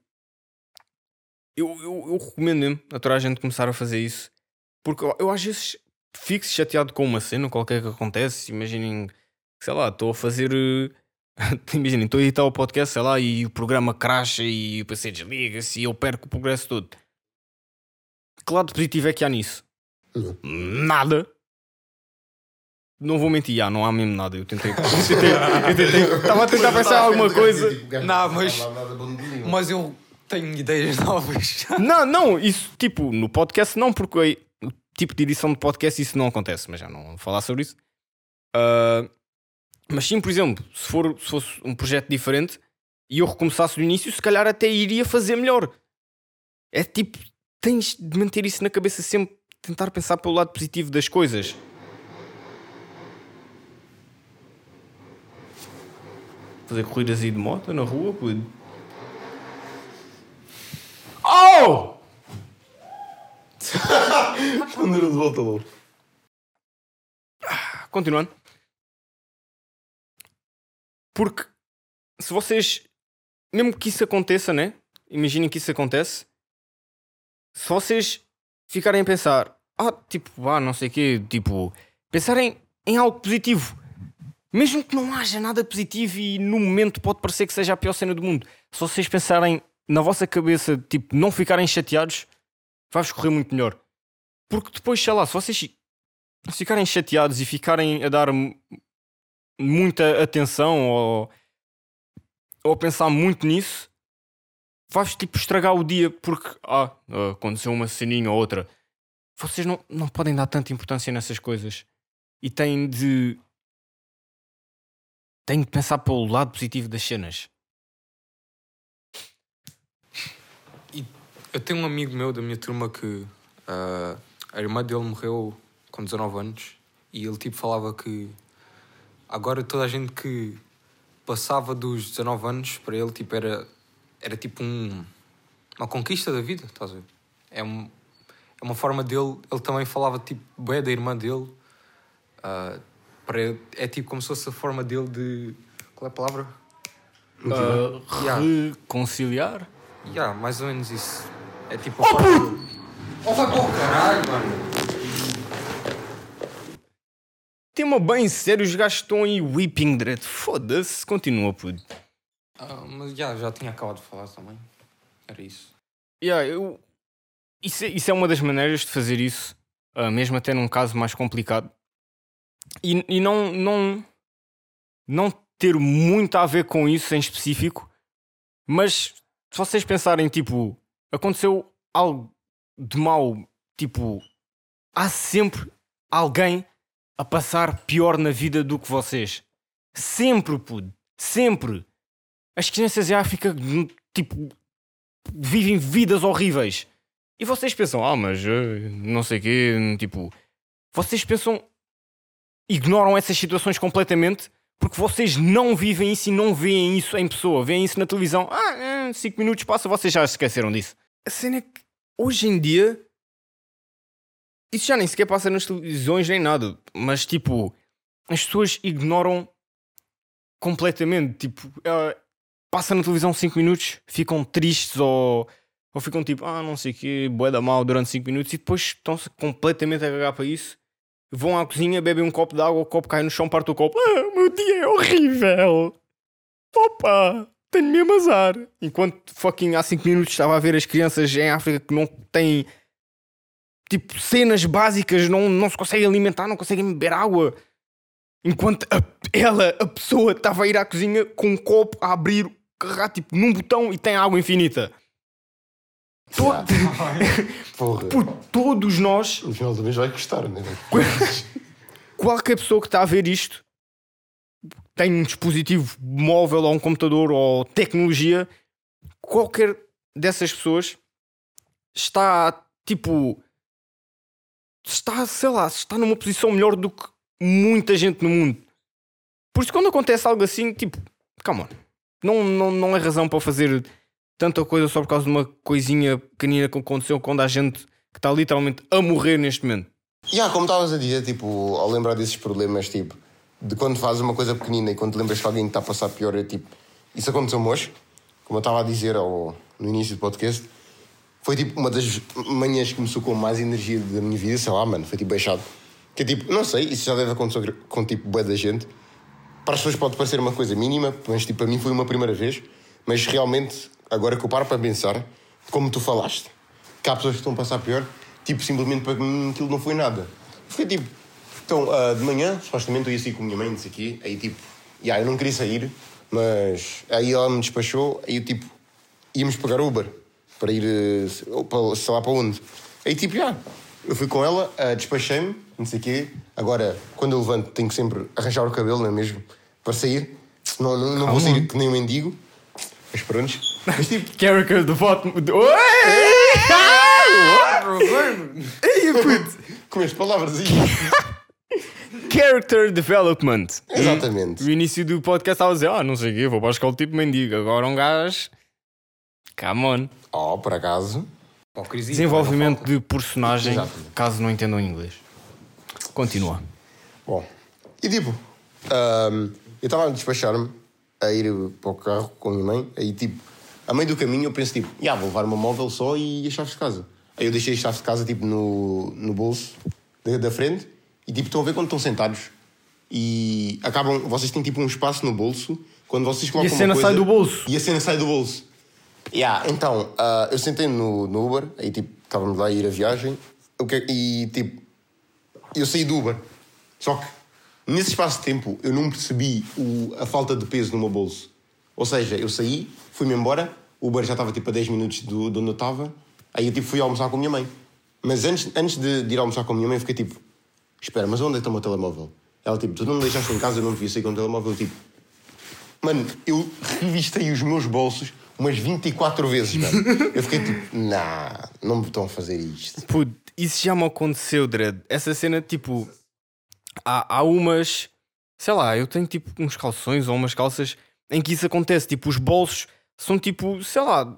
eu, eu, eu recomendo mesmo a toda a gente começar a fazer isso. Porque eu, eu às vezes fico chateado com uma cena qualquer que acontece. Imaginem, sei lá, estou a fazer. eh, Imaginem, estou a editar o podcast, sei lá, e o programa crasha e o PC desliga-se e eu perco o progresso todo. Que lado positivo é que há nisso? Nenhum. Nada. Não vou mentir, já, não há mesmo nada. Eu tentei. eu tentei- eu tentei- Estava a tentar pensar alguma coisa. Não, mas- Mas eu tenho ideias novas. Não, não, isso tipo, no podcast não, porque o tipo de edição de podcast isso não acontece, mas já não vou falar sobre isso. Ah, mas sim, por exemplo, se, for, se fosse um projeto diferente e eu recomeçasse do início, se calhar até iria fazer melhor. É tipo, tens de manter isso na cabeça sempre, tentar pensar pelo lado positivo das coisas. fazer corridas aí de moto na rua, pude. Oh! Número de volta logo. Continuando. Porque se vocês, mesmo que isso aconteça, né? Imaginem que isso acontece. Se vocês ficarem a pensar, ah, tipo, ah, não sei o quê, tipo, pensarem em algo positivo. Mesmo que não haja nada positivo e no momento pode parecer que seja a pior cena do mundo. Se vocês pensarem na vossa cabeça, tipo, não ficarem chateados, vai-vos correr muito melhor. Porque depois, sei lá, se vocês ficarem chateados e ficarem a dar muita atenção ou, ou pensar muito nisso, vais tipo estragar o dia porque ah, aconteceu uma ceninha ou outra. Vocês não, não podem dar tanta importância nessas coisas e têm de têm de pensar pelo lado positivo das cenas. Eu tenho um amigo meu da minha turma que ah, a irmã dele morreu com 19 anos e ele tipo falava que agora toda a gente que passava dos 19 anos para ele tipo era, era tipo um, uma conquista da vida, estás a ver? É, um, é uma forma dele, ele também falava tipo bem da irmã dele. ah, para ele, é tipo como se fosse a forma dele de. Qual é a palavra? Ah, Yeah. reconciliar? Yeah, mais ou menos isso. É tipo a forma dele. Oh, vai para o caralho, mano! Tema bem sério, os gajos estão aí whipping direto. Foda-se, continua, puto. Ah, mas já, já tinha acabado de falar também. Era isso. Yeah, eu... isso, é, isso é uma das maneiras de fazer isso, ah, mesmo até num caso mais complicado. E, e não, não, não ter muito a ver com isso em específico, mas se vocês pensarem, tipo, aconteceu algo de mal, tipo, há sempre alguém a passar pior na vida do que vocês. Sempre, puto. Sempre. As crianças em África, tipo, vivem vidas horríveis. E vocês pensam, ah, mas eh, não sei o quê, tipo. Vocês pensam. ignoram essas situações completamente porque vocês não vivem isso e não veem isso em pessoa. Veem isso na televisão. Ah, 5 minutos passa, vocês já esqueceram disso. A cena é que hoje em dia. Isso já nem sequer passa nas televisões nem nada. Mas tipo. As pessoas ignoram completamente. Tipo, eh, passa na televisão 5 minutos, ficam tristes ou, ou ficam tipo, ah, não sei o quê, bué da mal durante 5 minutos e depois estão-se completamente a cagar para isso. Vão à cozinha, bebem um copo de água, o copo cai no chão, parte o copo. Ah, meu dia é horrível. Opa, tenho mesmo azar. Enquanto fucking há 5 minutos estava a ver as crianças em África que não têm tipo cenas básicas, não, não se conseguem alimentar, não conseguem beber água. Enquanto a- ela, a pessoa, estava a ir à cozinha com um copo a abrir, carregar tipo num botão e tem água infinita. Por todos nós, No final do mês vai custar, né? qualquer pessoa que está a ver isto tem um dispositivo móvel ou um computador ou tecnologia, qualquer dessas pessoas está tipo está, sei lá, está numa posição melhor do que muita gente no mundo. Por isso quando acontece algo assim, tipo, calma, não, não, não é razão para fazer tanta coisa só por causa de uma coisinha pequenina que aconteceu quando há gente que está literalmente a morrer neste momento. E yeah, como estavas a dizer, tipo, ao lembrar desses problemas, tipo, de quando fazes uma coisa pequenina e quando te lembras que alguém está a passar pior, é tipo, isso aconteceu-me hoje, como eu estava a dizer ao, no início do podcast, foi tipo uma das manhãs que me sucou mais energia da minha vida, sei lá, mano, foi tipo baixado. Que é tipo, não sei, isso já deve acontecer com tipo bué da gente. Para as pessoas pode parecer uma coisa mínima, mas tipo, para mim foi uma primeira vez, mas realmente, agora que eu paro para pensar, como tu falaste, que há pessoas que estão a passar pior, tipo, simplesmente para mim aquilo não foi nada. Foi tipo, então, ah, de manhã, supostamente eu ia sair com a minha mãe, o quê, aí tipo, yeah, eu não queria sair, mas aí ela me despachou, aí eu tipo, íamos pagar Uber para ir, eh, ou para, sei lá para onde. Aí tipo, já, eu fui com ela, ah, despachei-me, não sei o quê, agora, quando eu levanto, tenho que sempre arranjar o cabelo, não é mesmo? Para sair, não, não, não vou sair que nem um mendigo, mas pronto. Mas tipo, Character do voto. Ei, puto! com as palavras aí. character development. Exatamente. No início do podcast estava a dizer, ah, não sei o quê, vou para a escola tipo mendigo. Agora um gajo. Come on. Oh, por acaso. Hipocrisia. Desenvolvimento de personagem, Exatamente. caso não entendam inglês. Continua. Bom, e tipo, eu estava a despachar-me a ir para o carro com a minha mãe, aí tipo, a meio do caminho eu penso tipo, já vou levar uma móvel só e as chaves de casa. Aí eu deixei as chaves de casa tipo no, no bolso da, da frente e tipo, estão a ver quando estão sentados e acabam, vocês têm tipo um espaço no bolso quando vocês E colocam a cena uma coisa, sai do bolso. E a cena sai do bolso. Yeah, então, ah, eu sentei no, no Uber, aí tipo, estávamos lá a ir a viagem, o que- e tipo, eu saí do Uber. Só que nesse espaço de tempo eu não percebi o- a falta de peso no meu bolso. Ou seja, eu saí, fui-me embora, o Uber já estava tipo a 10 minutos do, de onde eu estava, aí eu tipo, fui almoçar com a minha mãe. Mas antes, antes de, de ir almoçar com a minha mãe, eu fiquei tipo: Espera, mas onde é que está o meu telemóvel? Ela tipo: Tu não me deixaste em casa, eu não devia sair com o telemóvel. Eu, tipo, mano, eu revistei os meus bolsos umas 24 vezes, mano. Eu fiquei tipo: Nah, não me estão a fazer isto. Puto, isso já me aconteceu, Dredd. Essa cena, tipo, há, há umas, sei lá, eu tenho tipo uns calções ou umas calças em que isso acontece. Tipo, os bolsos são tipo, sei lá,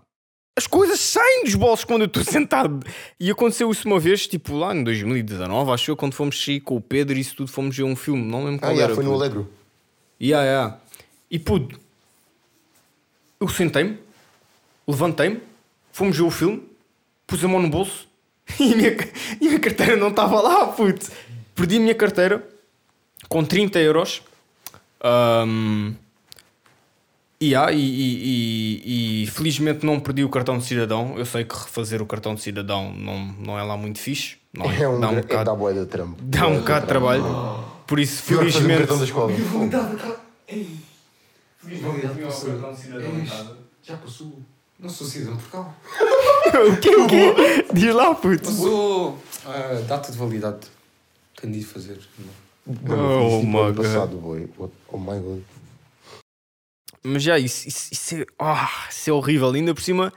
as coisas saem dos bolsos quando eu estou sentado. E aconteceu isso uma vez, tipo, lá em 2019, acho eu, quando fomos sair com o Pedro e isso tudo, fomos ver um filme, não lembro Ah, qual já, era. foi no. Alegro. Yeah, yeah. E puto, eu sentei-me, levantei-me, fomos ver o filme, pus a mão no bolso e a minha, e a minha carteira não estava lá, puto. Perdi a minha carteira com 30 euros. E, ah, e, e- e- e felizmente não perdi o cartão de cidadão. Eu sei que refazer o cartão de cidadão não, não é lá muito fixe. Não é? É um, dá um é, bocado, boia de trampo. dá um bocado de trabalho. Por isso, Pior que fazer um felizmente. cartão da escola. Já passou. Não sou cidadão por cá. o quê? O quê? Diz lá, puto. Passou. Ah, data de validade. Tenho de ir fazer. Mano, Oh my passado, boy. Oh my god. Mas já, isso, isso, isso é, ah, isso é horrível. Ainda por cima,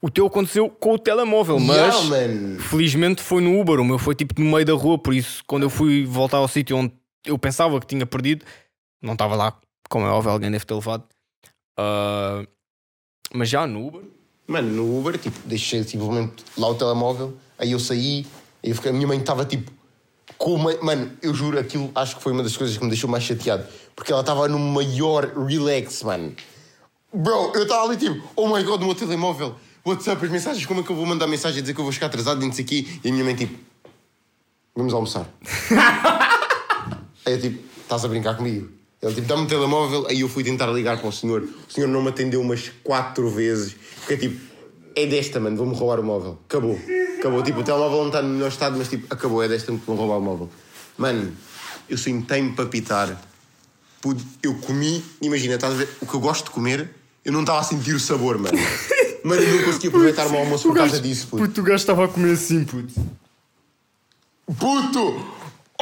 o teu aconteceu com o telemóvel, mas Yeah, felizmente foi no Uber. O meu foi tipo no meio da rua, por isso, quando eu fui voltar ao sítio onde eu pensava que tinha perdido, não estava lá, como é óbvio, alguém deve ter levado. Ah, mas já no Uber, Mano, no Uber, tipo, deixei simplesmente lá o telemóvel, aí eu saí, aí eu fiquei, a minha mãe estava tipo. Com uma, mano, eu juro, aquilo acho que foi uma das coisas que me deixou mais chateado. Porque ela estava no maior relax, mano. Bro, eu estava ali tipo, oh my god, o meu telemóvel, WhatsApp, as mensagens, como é que eu vou mandar mensagem a dizer que eu vou chegar atrasado e não sei o quê? E a minha mãe tipo, vamos almoçar. aí eu tipo, estás a brincar comigo? Ele tipo, dá-me o telemóvel, aí eu fui tentar ligar para o senhor. O senhor não me atendeu umas quatro vezes. Fiquei tipo, é desta, mano, vou-me roubar o móvel. Acabou. Acabou. Tipo, o telemóvel não está no melhor estado, mas tipo, acabou, é desta que vão roubar o móvel. Mano, eu sentei-me para pitar. Pude- Eu comi, imagina, estás a ver, o que eu gosto de comer, eu não estava a sentir o sabor, mano. Mano, eu não consegui aproveitar o meu almoço por causa disso, puto. puto, o gajo estava a comer assim, puto. Puto!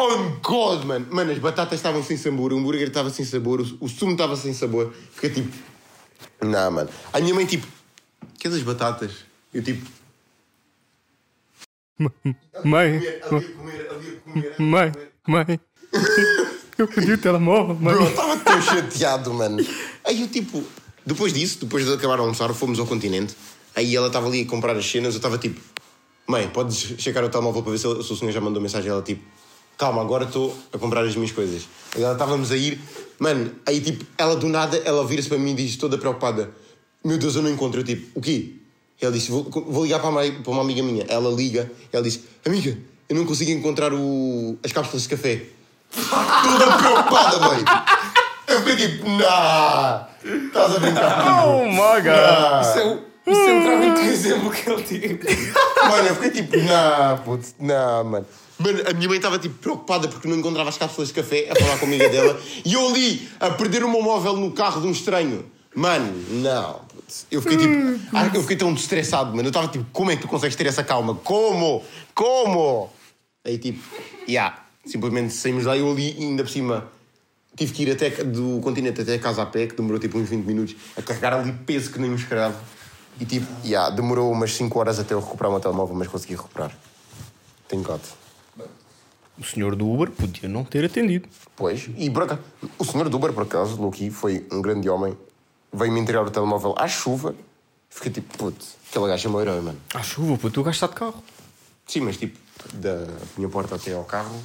On God, mano! Mano, as batatas estavam sem sabor, o hambúrguer estava sem sabor, o, o sumo estava sem sabor. Fiquei tipo. Não, mano. A minha mãe, tipo. Que das batatas? Eu, tipo. Mãe, Ali a comer, ali a comer. mãe, mãe. Eu perdi o telemóvel, mãe. Bro, eu estava tão chateado, mano. Aí eu, tipo. Depois disso, depois de acabar de almoçar, fomos ao continente. Aí ela estava ali a comprar as cenas, eu estava tipo. Mãe, podes checar o telemóvel para ver se, se o senhor já mandou mensagem. Ela, tipo. Calma, agora estou a comprar as minhas coisas. Ela estávamos a ir. Mano, aí tipo, ela do nada, ela vira-se para mim e diz, toda preocupada: Meu Deus, eu não encontro. Eu tipo, o quê? Ela disse: Vou, vou ligar para uma, para uma amiga minha. Ela liga, ela disse: Amiga, eu não consigo encontrar o, as cápsulas de café. Toda preocupada, mãe. Eu fiquei tipo, nah, estás a brincar comigo. Oh my god. Isso é, o- isso é o exemplo que ele teve. Mano, eu fiquei tipo, nah, puto, nah, mano. Mano, a minha mãe estava tipo preocupada porque não encontrava as cápsulas de café a falar com a amiga dela e eu ali a perder o meu móvel no carro de um estranho. Mano, não. Eu fiquei tipo, ah, eu fiquei tão estressado, mano. Eu estava tipo, como é que tu consegues ter essa calma? Como? Como? Aí tipo, yeah, simplesmente saímos lá e eu ali ainda por cima tive que ir até do continente até a casa a pé, que demorou tipo uns 20 minutos, a carregar ali peso que nem um escravo. E tipo, yeah, demorou umas 5 horas até eu recuperar o meu telemóvel, mas consegui recuperar. Tenho God. O senhor do Uber podia não ter atendido. Pois, e por acaso, o senhor do Uber, por acaso, Lucky, foi um grande homem, veio-me entregar o telemóvel à chuva, fiquei tipo, putz, aquele gajo é meu herói, mano. À chuva, puto, o gajo está de carro. Sim, mas tipo, da minha porta até ao carro,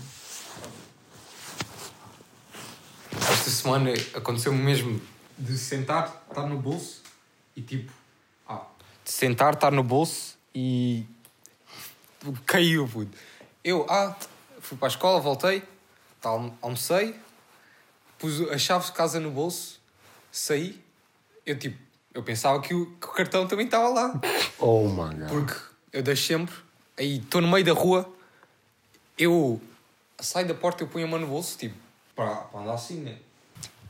Esta semana aconteceu-me mesmo de sentar, estar no bolso e tipo. Ah, de sentar, estar no bolso e. caiu, puto. Eu, ah, fui para a escola, voltei, alm- almocei, pus as chaves de casa no bolso, saí, eu tipo. Eu pensava que o, que o cartão também estava lá. oh my god. Porque eu deixo sempre, aí estou no meio da rua, eu saio da porta, eu ponho a mão no bolso, tipo, para, para andar assim, né?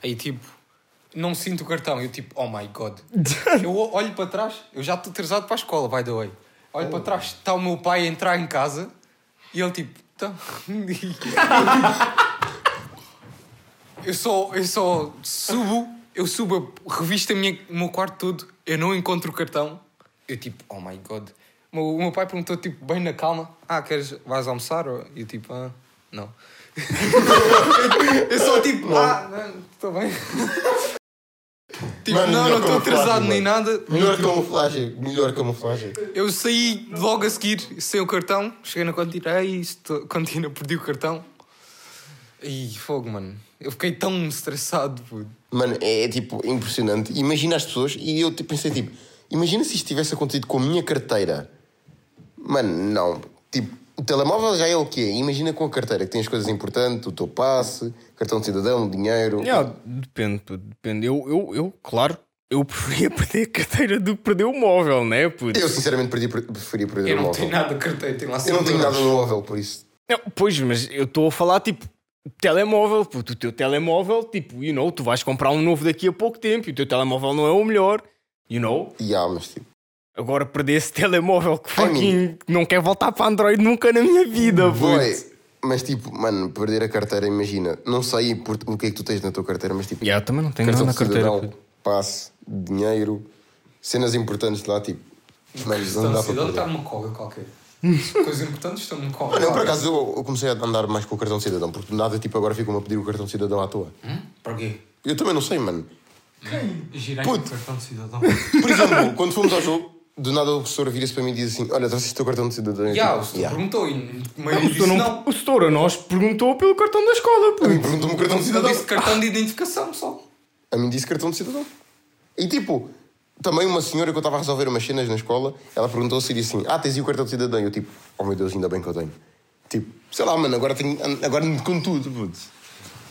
Aí tipo, não sinto o cartão, eu tipo, oh my god. eu olho para trás, eu já estou atrasado para a escola, by the way. Olho para trás, está o meu pai a entrar em casa e ele tipo, eu só, eu só subo, eu subo, revisto a minha, o meu quarto todo, eu não encontro o cartão. Eu tipo, oh my god. O meu, o meu pai perguntou, tipo, bem na calma: Ah, queres, vais almoçar? E eu tipo, ah, não. eu só tipo, ah, estou bem. tipo, Mano, não, melhor não estou camuflagem, atrasado nem mano. nada. Melhor camuflagem, melhor camuflagem. Eu saí logo a seguir sem o cartão, cheguei na cantina, ei, estou- cantina, perdi o cartão. E fogo, mano. Eu fiquei tão estressado, puto. Mano, é, tipo impressionante. Imagina as pessoas, e eu tipo, pensei tipo, imagina se isto tivesse acontecido com a minha carteira. Mano, não. Tipo, o telemóvel já é o quê? Imagina com a carteira que tens coisas importantes, o teu passe, cartão de cidadão, dinheiro. Yeah, depende, depende. Eu, eu, eu, claro, eu preferia perder a carteira do que perder o móvel, né, puto? Eu sinceramente perdi, preferia perder Eu o não móvel. tenho nada de carteira, tenho lá Eu não 100 tenho nada no móvel, por isso. Não, pois, mas eu estou a falar tipo telemóvel, puto, o teu telemóvel, tipo, you know, tu vais comprar um novo daqui a pouco tempo e o teu telemóvel não é o melhor, you know. E há, mas tipo. Agora perder esse telemóvel que fucking não quer voltar para Android nunca na minha vida, Boy, mas tipo, mano, perder a carteira, imagina. Não sei por, o que é que tu tens na tua carteira, mas tipo. Yeah, também não tenho nada cartão na de carteira. cidadão, passe, dinheiro, cenas importantes lá, tipo. Mano, não dá para perder. está numa cola qualquer. Coisas importantes estão numa cola. Mano, eu por acaso eu, eu comecei a andar mais com o cartão de cidadão, porque nada tipo agora ficam-me a pedir o cartão de cidadão à toa. Hum? Para quê? Eu também não sei, mano. Girar Puto. o cartão de cidadão. Por exemplo, quando fomos ao jogo, do nada o professor vira-se para mim e diz assim: Olha, trouxeste o teu cartão de cidadão. Eu, Já, o senhor "Yeah." perguntou e meio disse não- não. O setor a nós perguntou pelo cartão da escola, A mim perguntou-me o cartão de cidadão. disse cartão de identificação só. A mim disse cartão de cidadão. E tipo, também uma senhora que eu estava a resolver umas cenas na escola, ela perguntou-se e disse assim: Ah, tens aí o cartão de cidadão? E eu tipo, oh meu Deus, ainda bem que eu tenho. Tipo, sei lá, mano, agora tenho. Agora ando com tudo, puto.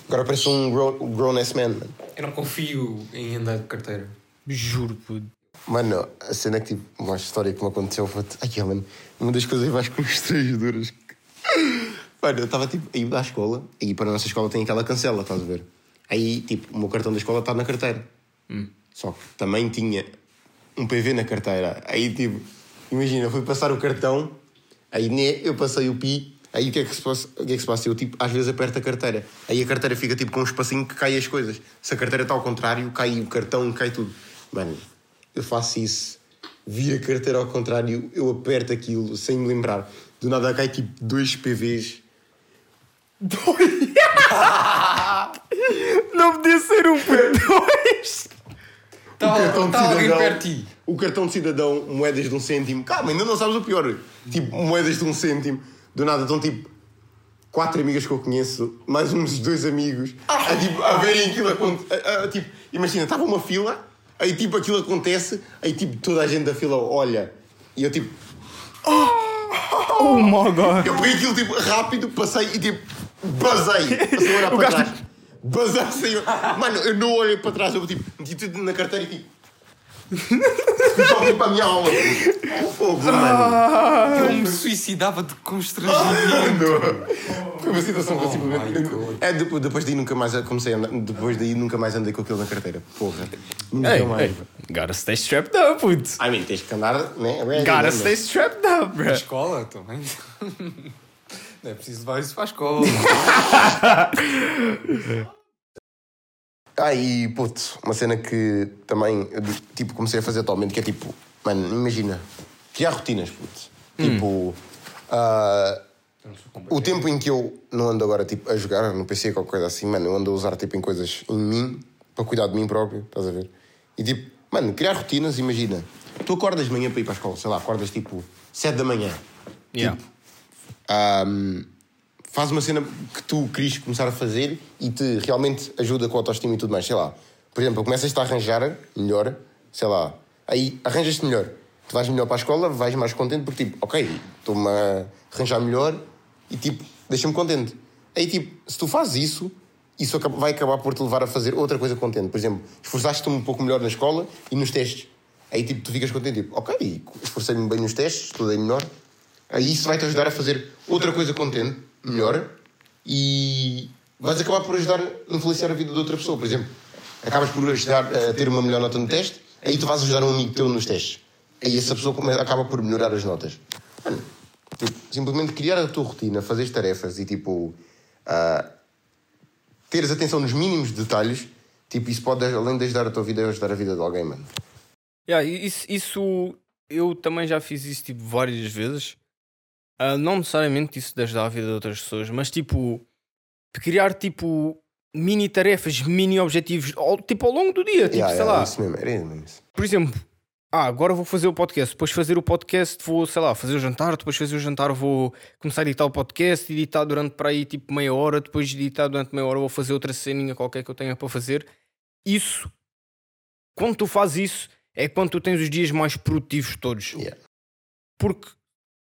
Agora pareço um grown- grown-ass man, mano. Eu não confio em andar de carteira. Juro, puto. Mano, a cena é que tipo, uma história que me aconteceu foi. Ai, mano, uma das coisas mais constrangedoras. que- Mano, eu estava tipo a ir à escola, e para a nossa escola tem aquela cancela, estás a ver? Aí, tipo, o meu cartão da escola está na carteira. Só que também tinha um PV na carteira. Aí, tipo, imagina, eu fui passar o cartão, aí ne- eu passei o pi, aí o que é que se passa? O que é que se passa? Eu, tipo, às vezes aperto a carteira. Aí a carteira fica tipo com um espacinho que cai as coisas. Se a carteira está ao contrário, cai o cartão, cai tudo. Mano, eu faço isso, viro a carteira ao contrário, eu aperto aquilo sem me lembrar. Do nada cai tipo dois PVs. Não podia ser um, puto. Dois. Está cartão de tá alguém cidadão- perto de ti. O cartão de cidadão, moedas de um cêntimo. Calma, ainda não sabes o pior. Tipo, moedas de um cêntimo. Do nada estão tipo quatro amigas que eu conheço, mais uns dois amigos, a, tipo, a verem aquilo acontecer. Tipo, imagina, estava uma fila, aí tipo aquilo acontece, aí tipo toda a gente da fila olha. E eu tipo, Oh my god. eu peguei aquilo tipo rápido, passei e tipo, basei. Passei a olhar para trás. Basei, saiu. Mano, eu não olhei para trás, eu tipo, meti tudo na carteira e tipo. Só vim para a minha aula. Fogo, mano. Eu me suicidava de constrangimento. Foi uma situação que eu Oh simplesmente. my God. É, depois, depois daí nunca mais comecei a andar. Depois daí nunca mais andei com aquilo na carteira. Porra. Nunca Hey, mais. hey, gotta stay strapped up, puto. I mean, tens que andar, né? Ready, Gotta né, stay strapped up, Na bro. escola também. Não é preciso levar isso para a escola. Ah, e puto, uma cena que também eu, tipo, comecei a fazer atualmente, que é tipo, mano, imagina, criar rotinas, puto. Tipo, ah, O tempo em que eu não ando agora tipo, a jogar no PC, qualquer coisa assim, mano, eu ando a usar tipo, em coisas em mim, para cuidar de mim próprio, estás a ver? E tipo, mano, criar rotinas, imagina. Tu acordas de manhã para ir para a escola, sei lá, acordas tipo 7 da manhã. Yeah. Ahm, faz uma cena que tu querias começar a fazer e te realmente ajuda com a autoestima e tudo mais, sei lá. Por exemplo, começas-te a arranjar melhor, sei lá, aí arranjas-te melhor. Tu vais melhor para a escola, vais mais contente porque tipo, ok, estou-me a arranjar melhor e tipo, deixa-me contente. Aí tipo, se tu fazes isso, isso vai acabar por te levar a fazer outra coisa contente. Por exemplo, esforçaste-te um pouco melhor na escola e nos testes. Aí tipo, tu ficas contente, tipo, ok, esforcei-me bem nos testes, estudei melhor. Aí isso vai-te ajudar a fazer outra coisa contente, melhor, e vais acabar por ajudar a influenciar a vida de outra pessoa. Por exemplo, acabas por ajudar a ter uma melhor nota no teste, aí tu vais ajudar um amigo teu nos testes. Aí essa pessoa acaba por melhorar as notas. Mano, tipo, simplesmente criar a tua rotina, fazer as tarefas e tipo. ah, teres atenção nos mínimos detalhes, tipo, isso pode, além de ajudar a tua vida, ajudar a vida de alguém, mano. Yeah, isso, isso eu também já fiz isso tipo várias vezes. Ah, não necessariamente isso de ajudar a vida de outras pessoas, mas tipo criar tipo mini tarefas, mini objetivos, ao- tipo ao longo do dia, tipo, Yeah, sei yeah, lá. Isso mesmo, era isso. Por exemplo, ah, agora vou fazer o podcast, depois de fazer o podcast vou, sei lá, fazer o jantar, depois de fazer o jantar vou começar a editar o podcast, editar durante para aí tipo meia hora, depois de editar durante meia hora vou fazer outra ceninha qualquer que eu tenha para fazer. Isso, quando tu fazes isso, é quando tu tens os dias mais produtivos todos. Yeah. Porque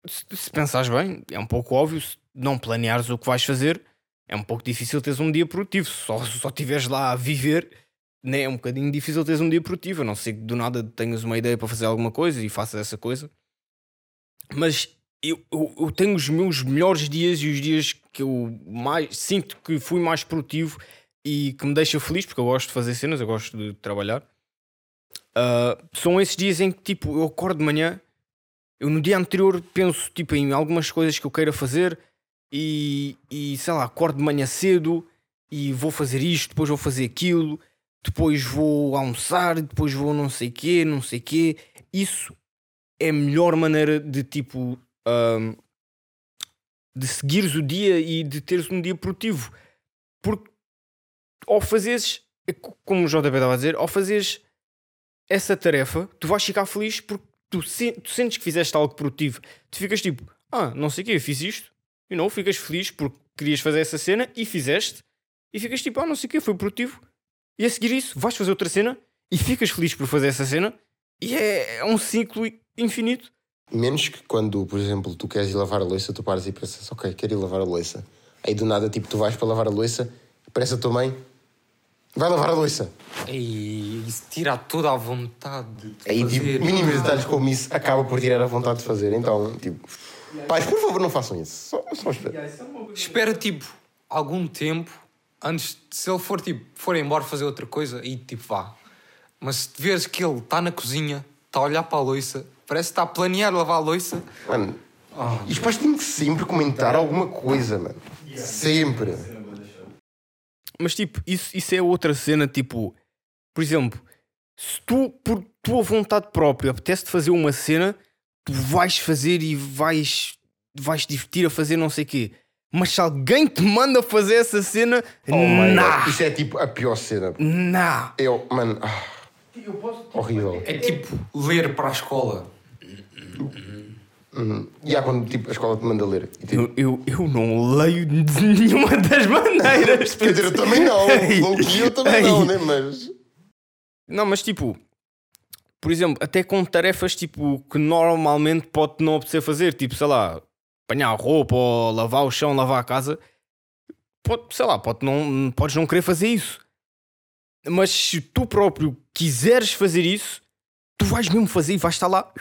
se, se pensares bem, é um pouco óbvio, se não planeares o que vais fazer, é um pouco difícil teres um dia produtivo. Só só estiveres lá a viver, né, é um bocadinho difícil teres um dia produtivo. A não ser que do nada tenhas uma ideia para fazer alguma coisa e faças essa coisa. Mas eu, eu, eu tenho os meus melhores dias e os dias que eu mais sinto que fui mais produtivo e que me deixa feliz, porque eu gosto de fazer cenas, eu gosto de trabalhar. Ah, são esses dias em que tipo eu acordo de manhã eu no dia anterior penso tipo em algumas coisas que eu queira fazer e, e sei lá, acordo de manhã cedo e vou fazer isto, depois vou fazer aquilo, depois vou almoçar, depois vou não sei quê, não sei quê. Isso é a melhor maneira de tipo ahm, de seguires o dia e de teres um dia produtivo. Porque ao fazeres, é co- como o JB estava a dizer, ao fazeres essa tarefa, tu vais ficar feliz porque tu, se- tu sentes que fizeste algo produtivo. Tu ficas tipo, ah, não sei o quê, eu fiz isto. E não, ficas feliz porque querias fazer essa cena e fizeste. E ficas tipo, ah, não sei o quê, foi produtivo. E a seguir isso, vais fazer outra cena e ficas feliz por fazer essa cena. E é, é um ciclo infinito. Menos que quando, por exemplo, tu queres ir lavar a louça, tu paras e pensas, ok, quero ir lavar a louça. Aí do nada, tipo, tu vais para lavar a louça, parece a tua mãe, vai lavar a louça. E isso tira toda a vontade de Aí, tipo, fazer. mínimos detalhes como isso acaba por tirar a vontade de fazer. Então, tipo, pais, por favor, não façam isso. Só, só espera. Espera tipo algum tempo antes de se ele for tipo for embora fazer outra coisa e tipo vá. Mas se vês que ele está na cozinha, está a olhar para a louça, parece que está a planear lavar a louça, Mano, e os pais têm que sempre comentar alguma coisa, mano. Sempre. Mas tipo, isso, isso é outra cena, tipo, por exemplo, se tu, por tua vontade própria, apetece-te fazer uma cena, tu vais fazer e vais, vais te divertir a fazer não sei o quê. Mas se alguém te manda fazer essa cena, Oh nah. Isso é tipo a pior cena. nah. Eu, mano, ah, horrível. é tipo ler para a escola. E há quando tipo, a escola te manda ler. E, tipo, Eu, eu, eu não leio de nenhuma das maneiras. Quer dizer, eu também não. Key eu também ei. não, né? Mas. Não, mas tipo, por exemplo, até com tarefas tipo que normalmente pode não apetecer fazer, tipo, sei lá, apanhar a roupa ou lavar o chão, lavar a casa, pode, sei lá, pode não, podes não querer fazer isso. Mas se tu próprio quiseres fazer isso, tu vais mesmo fazer e vais estar lá.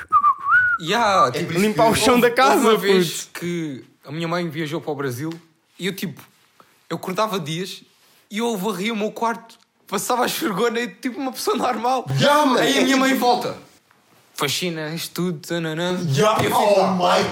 Yeah, tipo, Limpar o chão da casa, uma vez puto. que a minha mãe viajou para o Brasil e eu tipo, eu acordava dias e eu varria o meu quarto, passava a esfregona e tipo uma pessoa normal. Mano, Aí a é minha mãe tipo- volta. Fascina, isto tudo, tananã. Já, Eu oh my.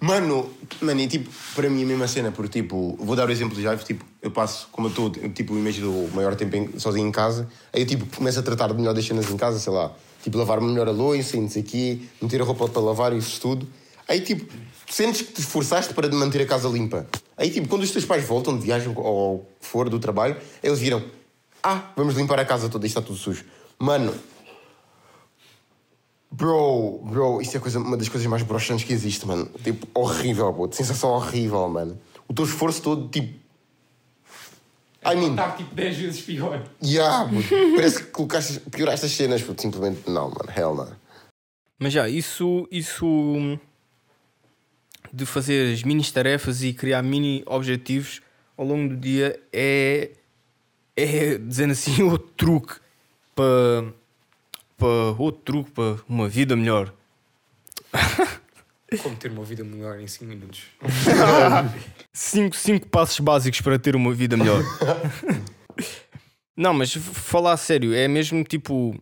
Mano, mano, e tipo, para mim a mesma cena, porque tipo, vou dar o exemplo de Jaivo, tipo, eu passo, como eu estou, tipo, imagino o maior tempo em- sozinho em casa, aí eu tipo, começo a tratar de melhor das cenas em casa, sei lá, tipo, lavar melhor a louça e não sei o quê, meter a roupa para lavar e isso tudo. Aí tipo, sentes que te esforçaste para manter a casa limpa. Aí tipo, quando os teus pais voltam de viagem ou for do trabalho, eles viram: Ah, vamos limpar a casa toda, isto está tudo sujo. Mano, Bro, bro, isso é coisa, uma das coisas mais broxantes que existe, mano. Tipo, horrível, bro. Sensação horrível, mano. O teu esforço todo, tipo. I mean, Está tipo 10 vezes pior. yeah, parece que colocaste, pioraste as cenas, bro. Simplesmente não, mano. Hell, não. Mas já, isso, isso de fazer as mini tarefas e criar mini objetivos ao longo do dia é, é dizendo assim, outro truque para, para outro truque para uma vida melhor. Como ter uma vida melhor em 5 minutos. Cinco, cinco passos básicos para ter uma vida melhor. Não, mas falar a sério, é mesmo tipo.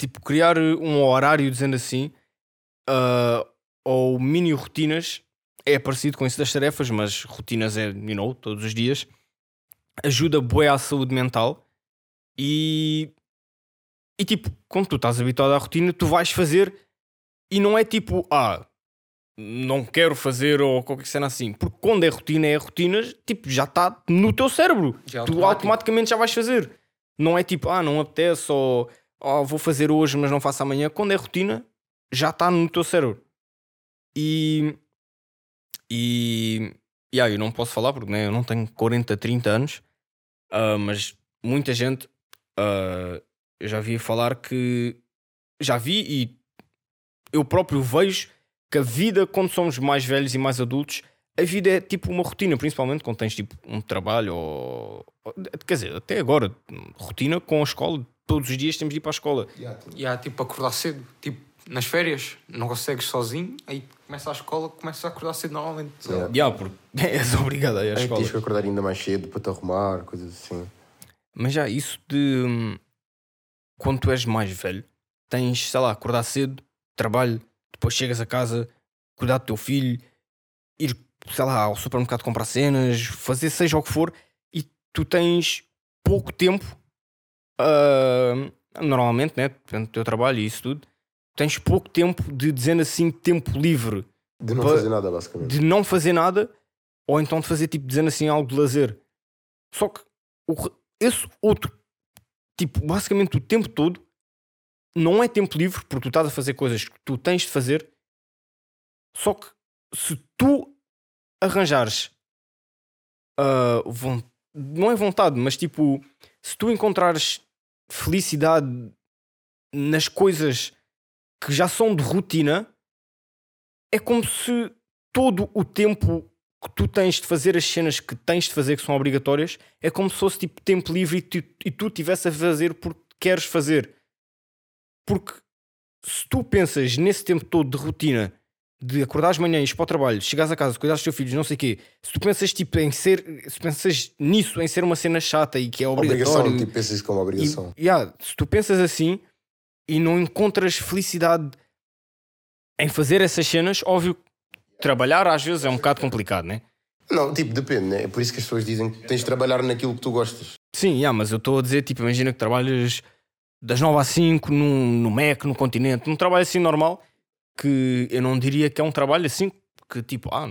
Tipo, criar um horário dizendo assim, ah, ou mini rotinas, é parecido com isso das tarefas, mas rotinas é, you know, todos os dias, ajuda bué à saúde mental e. E tipo, quando tu estás habituado à rotina, tu vais fazer e não é tipo, ah, não quero fazer ou qualquer cena assim. Porque quando é rotina, é rotina, tipo, já está no teu cérebro. Já é tu automaticamente já vais fazer. Não é tipo, ah, não apetece ou oh, vou fazer hoje, mas não faço amanhã. Quando é rotina, já está no teu cérebro. E. E. E aí, eu não posso falar porque né, eu não tenho 40, 30 anos, ah, mas muita gente ah, eu já vi falar que. Já vi e eu próprio vejo que a vida, quando somos mais velhos e mais adultos, a vida é tipo uma rotina, principalmente quando tens tipo um trabalho ou. Quer dizer, até agora, rotina com a escola, todos os dias temos de ir para a escola. E há tipo acordar cedo. Tipo, nas férias, não consegues sozinho, aí começa a escola, começa a acordar cedo normalmente. Yeah. Já, porque és obrigado a ir à Aí escola. tens que acordar ainda mais cedo para te arrumar, coisas assim. Mas já, isso de hum, quando tu és mais velho, tens, sei lá, acordar cedo, trabalho, depois chegas a casa, cuidar do teu filho, ir, sei lá, ao supermercado comprar cenas, fazer seja o que for, e tu tens pouco tempo, ah, normalmente, né? Depende do teu trabalho e isso tudo, tens pouco tempo de dizer assim, tempo livre De não fazer nada, basicamente. de não fazer nada ou então de fazer tipo dizendo assim algo de lazer. Só que o esse outro, tipo, basicamente o tempo todo não é tempo livre porque tu estás a fazer coisas que tu tens de fazer. Só que se tu arranjares von- não é vontade, mas tipo, se tu encontrares felicidade nas coisas que já são de rotina, é como se todo o tempo que tu tens de fazer as cenas que tens de fazer que são obrigatórias é como se fosse tipo tempo livre e tu, e tu tivesse a fazer porque queres fazer. Porque se tu pensas nesse tempo todo de rotina de acordares manhã, ires para o trabalho, chegares a casa, cuidares dos teus filhos, não sei o quê, se tu pensas tipo em ser, se pensas nisso, em ser uma cena chata e que é obrigatório, Obrigação, tipo, pensas isso como obrigação. e, yeah, se tu pensas assim e não encontras felicidade em fazer essas cenas, óbvio que trabalhar às vezes é um bocado complicado, né? Não, tipo, depende, né? É por isso que as pessoas dizem que tens de trabalhar naquilo que tu gostas. Sim, yeah, mas eu estou a dizer, tipo, imagina que trabalhas das 9 às 5 no, no MEC, no continente, um trabalho assim normal, que eu não diria que é um trabalho assim que tipo, ah,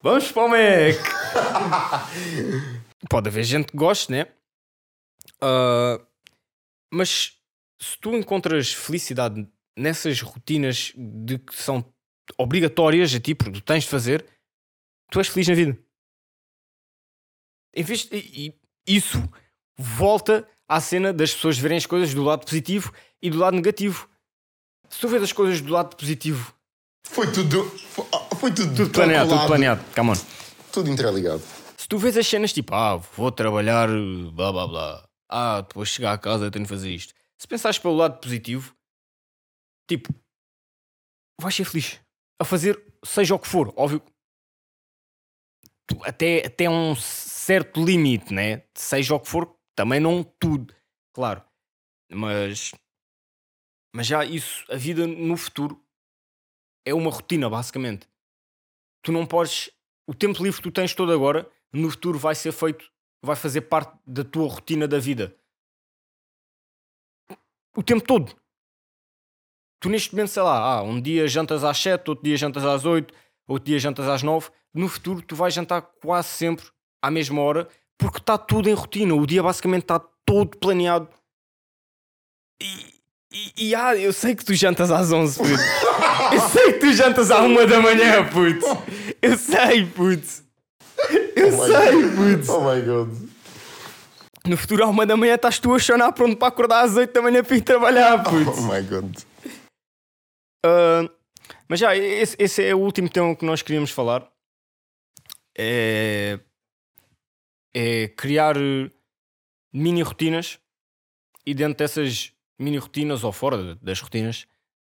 vamos para o MEC. Pode haver gente que goste, né? Ah, mas se tu encontras felicidade nessas rotinas de que são obrigatórias a ti, porque tu tens de fazer, tu és feliz na vida. Em vez e, e isso volta à cena das pessoas verem as coisas do lado positivo e do lado negativo. Se tu vês as coisas do lado positivo, Foi tudo. Foi, foi tudo. tudo planeado, tudo planeado, come on. Tudo interligado. Se tu vês as cenas tipo, ah, vou trabalhar, blá blá blá, ah, depois chegar a casa tenho de fazer isto. Se pensares pelo lado positivo, tipo, vais ser feliz a fazer seja o que for, óbvio. até, até um certo limite, né? Seja o que for, também não tudo, claro. Mas, mas já isso, a vida no futuro é uma rotina, basicamente. Tu não podes. O tempo livre que tu tens todo agora, no futuro vai ser feito, vai fazer parte da tua rotina da vida. O tempo todo. tu neste momento, sei lá, ah, um dia jantas às 7, outro dia jantas às 8, outro dia jantas às 9. No futuro, tu vais jantar quase sempre à mesma hora porque está tudo em rotina. O dia basicamente está todo planeado. E, e, e ah, eu sei que tu jantas às 11, puto. Eu sei que tu jantas à 1 da manhã, puto. Eu sei, puto. Eu Oh sei, puto. Oh my god. No futuro, à 1 da manhã, estás tu a chorar pronto para acordar às 8 da manhã para ir trabalhar, puto. Oh my god. Ah, mas já, esse, esse é o último tema que nós queríamos falar. É, é criar eh, mini rotinas e dentro dessas mini rotinas ou fora das rotinas,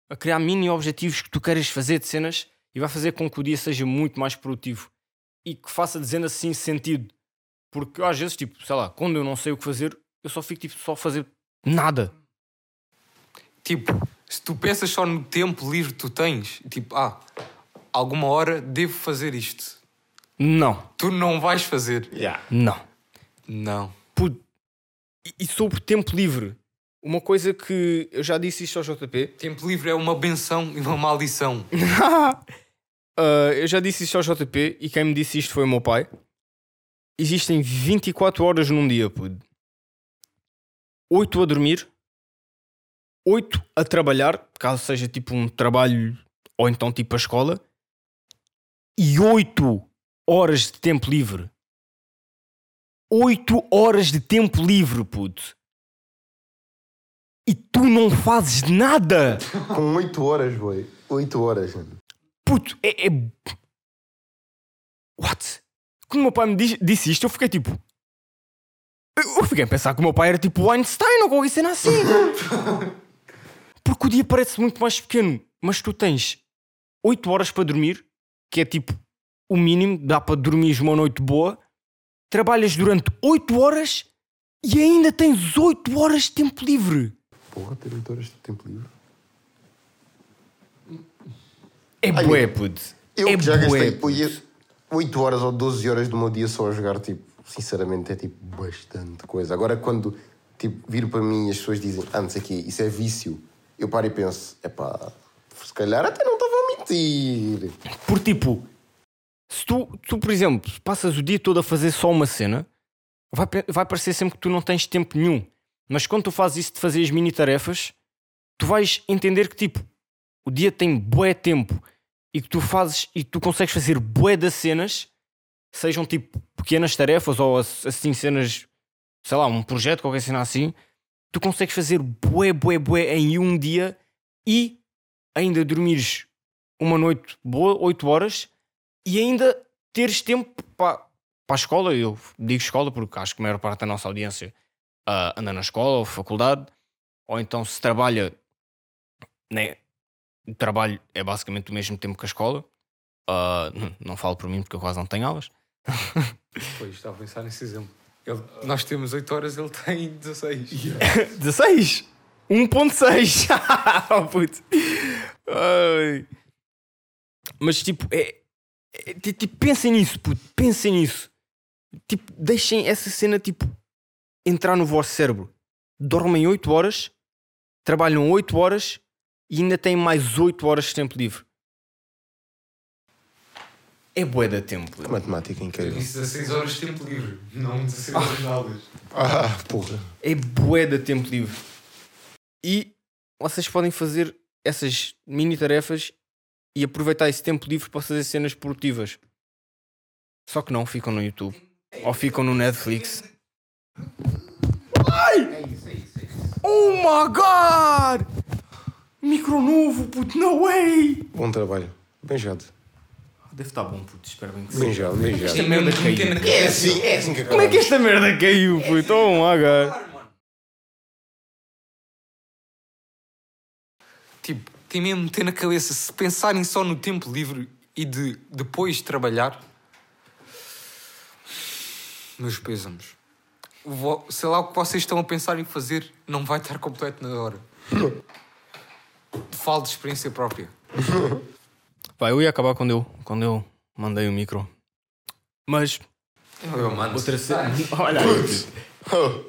a criar mini objetivos que tu queres fazer de cenas e vai fazer com que o dia seja muito mais produtivo e que faça dizendo assim sentido. Porque às vezes, tipo, sei lá, quando eu não sei o que fazer, eu só fico tipo só a fazer nada. Tipo, se tu pensas só no tempo livre que tu tens, tipo, ah, alguma hora devo fazer isto. Não, Tu não vais fazer. não. Não. Puto, e- e sobre tempo livre, uma coisa que eu já disse isto ao JP, Tempo livre é uma benção e uma maldição. Ah, eu já disse isto ao JP e quem me disse isto foi o meu pai. Existem 24 horas num dia, puto. 8 a dormir, 8 a trabalhar, caso seja tipo um trabalho ou então tipo a escola, e 8 horas de tempo livre. 8 horas de tempo livre, puto. E tu não fazes nada! Com 8 horas, boy. 8 horas, mano. Puto, é. é... What? Quando o meu pai me diz- disse isto, eu fiquei tipo. Eu eu fiquei a pensar que o meu pai era tipo Einstein ou qualquer cena assim. Porque o dia parece muito mais pequeno, mas tu tens 8 horas para dormir, que é tipo o mínimo, dá para dormir uma noite boa. Trabalhas durante 8 horas e ainda tens 8 horas de tempo livre. Porra, ter 8 horas de tempo livre. É Ai, bué, puto. Eu é que já bué, gastei 8 horas ou 12 horas do meu dia só a jogar, tipo, sinceramente é tipo bastante coisa. Agora quando tipo, viro para mim e as pessoas dizem, ah, sei o quê, isso é vício, eu paro e penso, epá, se calhar até não estava a mentir. Por tipo, se tu, tu, por exemplo, passas o dia todo a fazer só uma cena, vai, vai parecer sempre que tu não tens tempo nenhum. Mas quando tu fazes isso de fazer as mini tarefas, tu vais entender que tipo, o dia tem bué tempo e que tu fazes e tu consegues fazer bué das cenas, sejam tipo pequenas tarefas ou ass- assim cenas, sei lá, um projeto, qualquer cena assim, tu consegues fazer bué, bué, bué em um dia e ainda dormires uma noite boa, 8 horas, e ainda teres tempo para a escola. Eu digo escola porque acho que a maior parte da nossa audiência ah, anda na escola ou faculdade, ou então se trabalha, né? O trabalho é basicamente o mesmo tempo que a escola. Ah, não- não falo por mim porque eu quase não tenho aulas. Pois, estava a pensar nesse exemplo. Ele- nós temos 8 horas, ele tem 16. 16! 1.6! oh, puto. Ai. Mas tipo, é, tipo, pensem nisso, puto, pensem nisso. Tipo, deixem essa cena tipo entrar no vosso cérebro. Dormem 8 horas, trabalham 8 horas e ainda têm mais 8 horas de tempo livre. É bué da tempo. puto. Matemática incrível. Disse 16 horas de tempo livre, não 16 horas de aulas. Ah, porra. é bué de tempo livre. E vocês podem fazer essas mini tarefas e aproveitar esse tempo livre para fazer cenas produtivas. Só que não ficam no YouTube ou ficam no Netflix. Ai! Oh my god! Micro novo, puto, no way! Bom trabalho. Bem jogado. Deve estar bom, puto, espero bem que Bem sim. jogado, bem Esta jogado. merda Meter caiu. É assim, é assim que Como é que esta merda caiu, puto? Oh my god! Tipo, tem mesmo de meter na cabeça, se pensarem só no tempo livre e de depois trabalhar, meus pêsames. Vo- Sei lá o que vocês estão a pensar em fazer, não vai estar completo na hora. Falo de experiência própria. Pá, eu ia acabar quando eu, quando eu mandei o micro. Mas Eu mando. outra cena. Olha aí.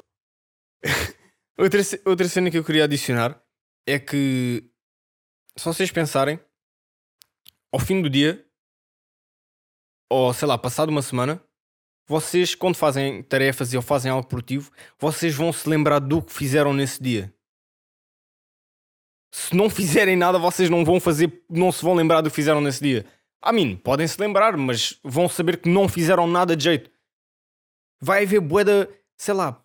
Outra, outra cena que eu queria adicionar é que se vocês pensarem, ao fim do dia, ou sei lá, passado uma semana, vocês, quando fazem tarefas ou fazem algo produtivo, vocês vão se lembrar do que fizeram nesse dia. Se não fizerem nada, vocês não vão fazer, não se vão lembrar do que fizeram nesse dia. A mim, podem se lembrar, mas vão saber que não fizeram nada de jeito. Vai haver boeda, sei lá,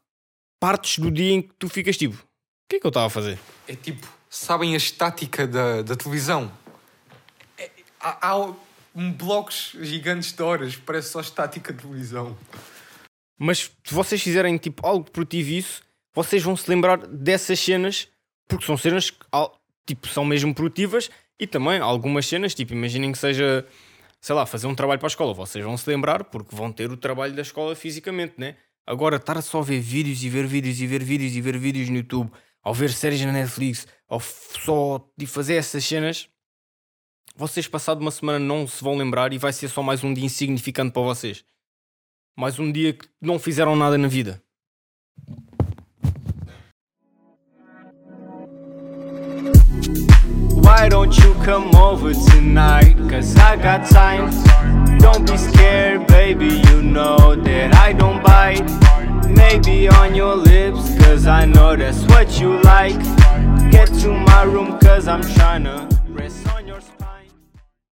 partes do dia em que tu ficas tipo, o que é que eu estava a fazer? É tipo, sabem a estática da, da televisão? É- há, há um blocos gigantes de horas, parece só estática de televisão. Mas se vocês fizerem tipo algo produtivo isso, vocês vão se lembrar dessas cenas, porque são cenas que tipo, são mesmo produtivas e também algumas cenas, tipo, imaginem que seja, sei lá, fazer um trabalho para a escola, vocês vão se lembrar porque vão ter o trabalho da escola fisicamente, né? Agora, estar só a ver vídeos e ver vídeos e ver vídeos e ver vídeos no YouTube, ou ver séries na Netflix, f- só de fazer essas cenas, vocês passado uma semana não se vão lembrar e vai ser só mais um dia insignificante para vocês. Mais um dia que não fizeram nada na vida. Why don't you come over tonight? Cause I got time. Don't be scared, baby. You know that I don't bite. Maybe on your lips, cause I know that's what you like. Get to my room, cause I'm tryna rest.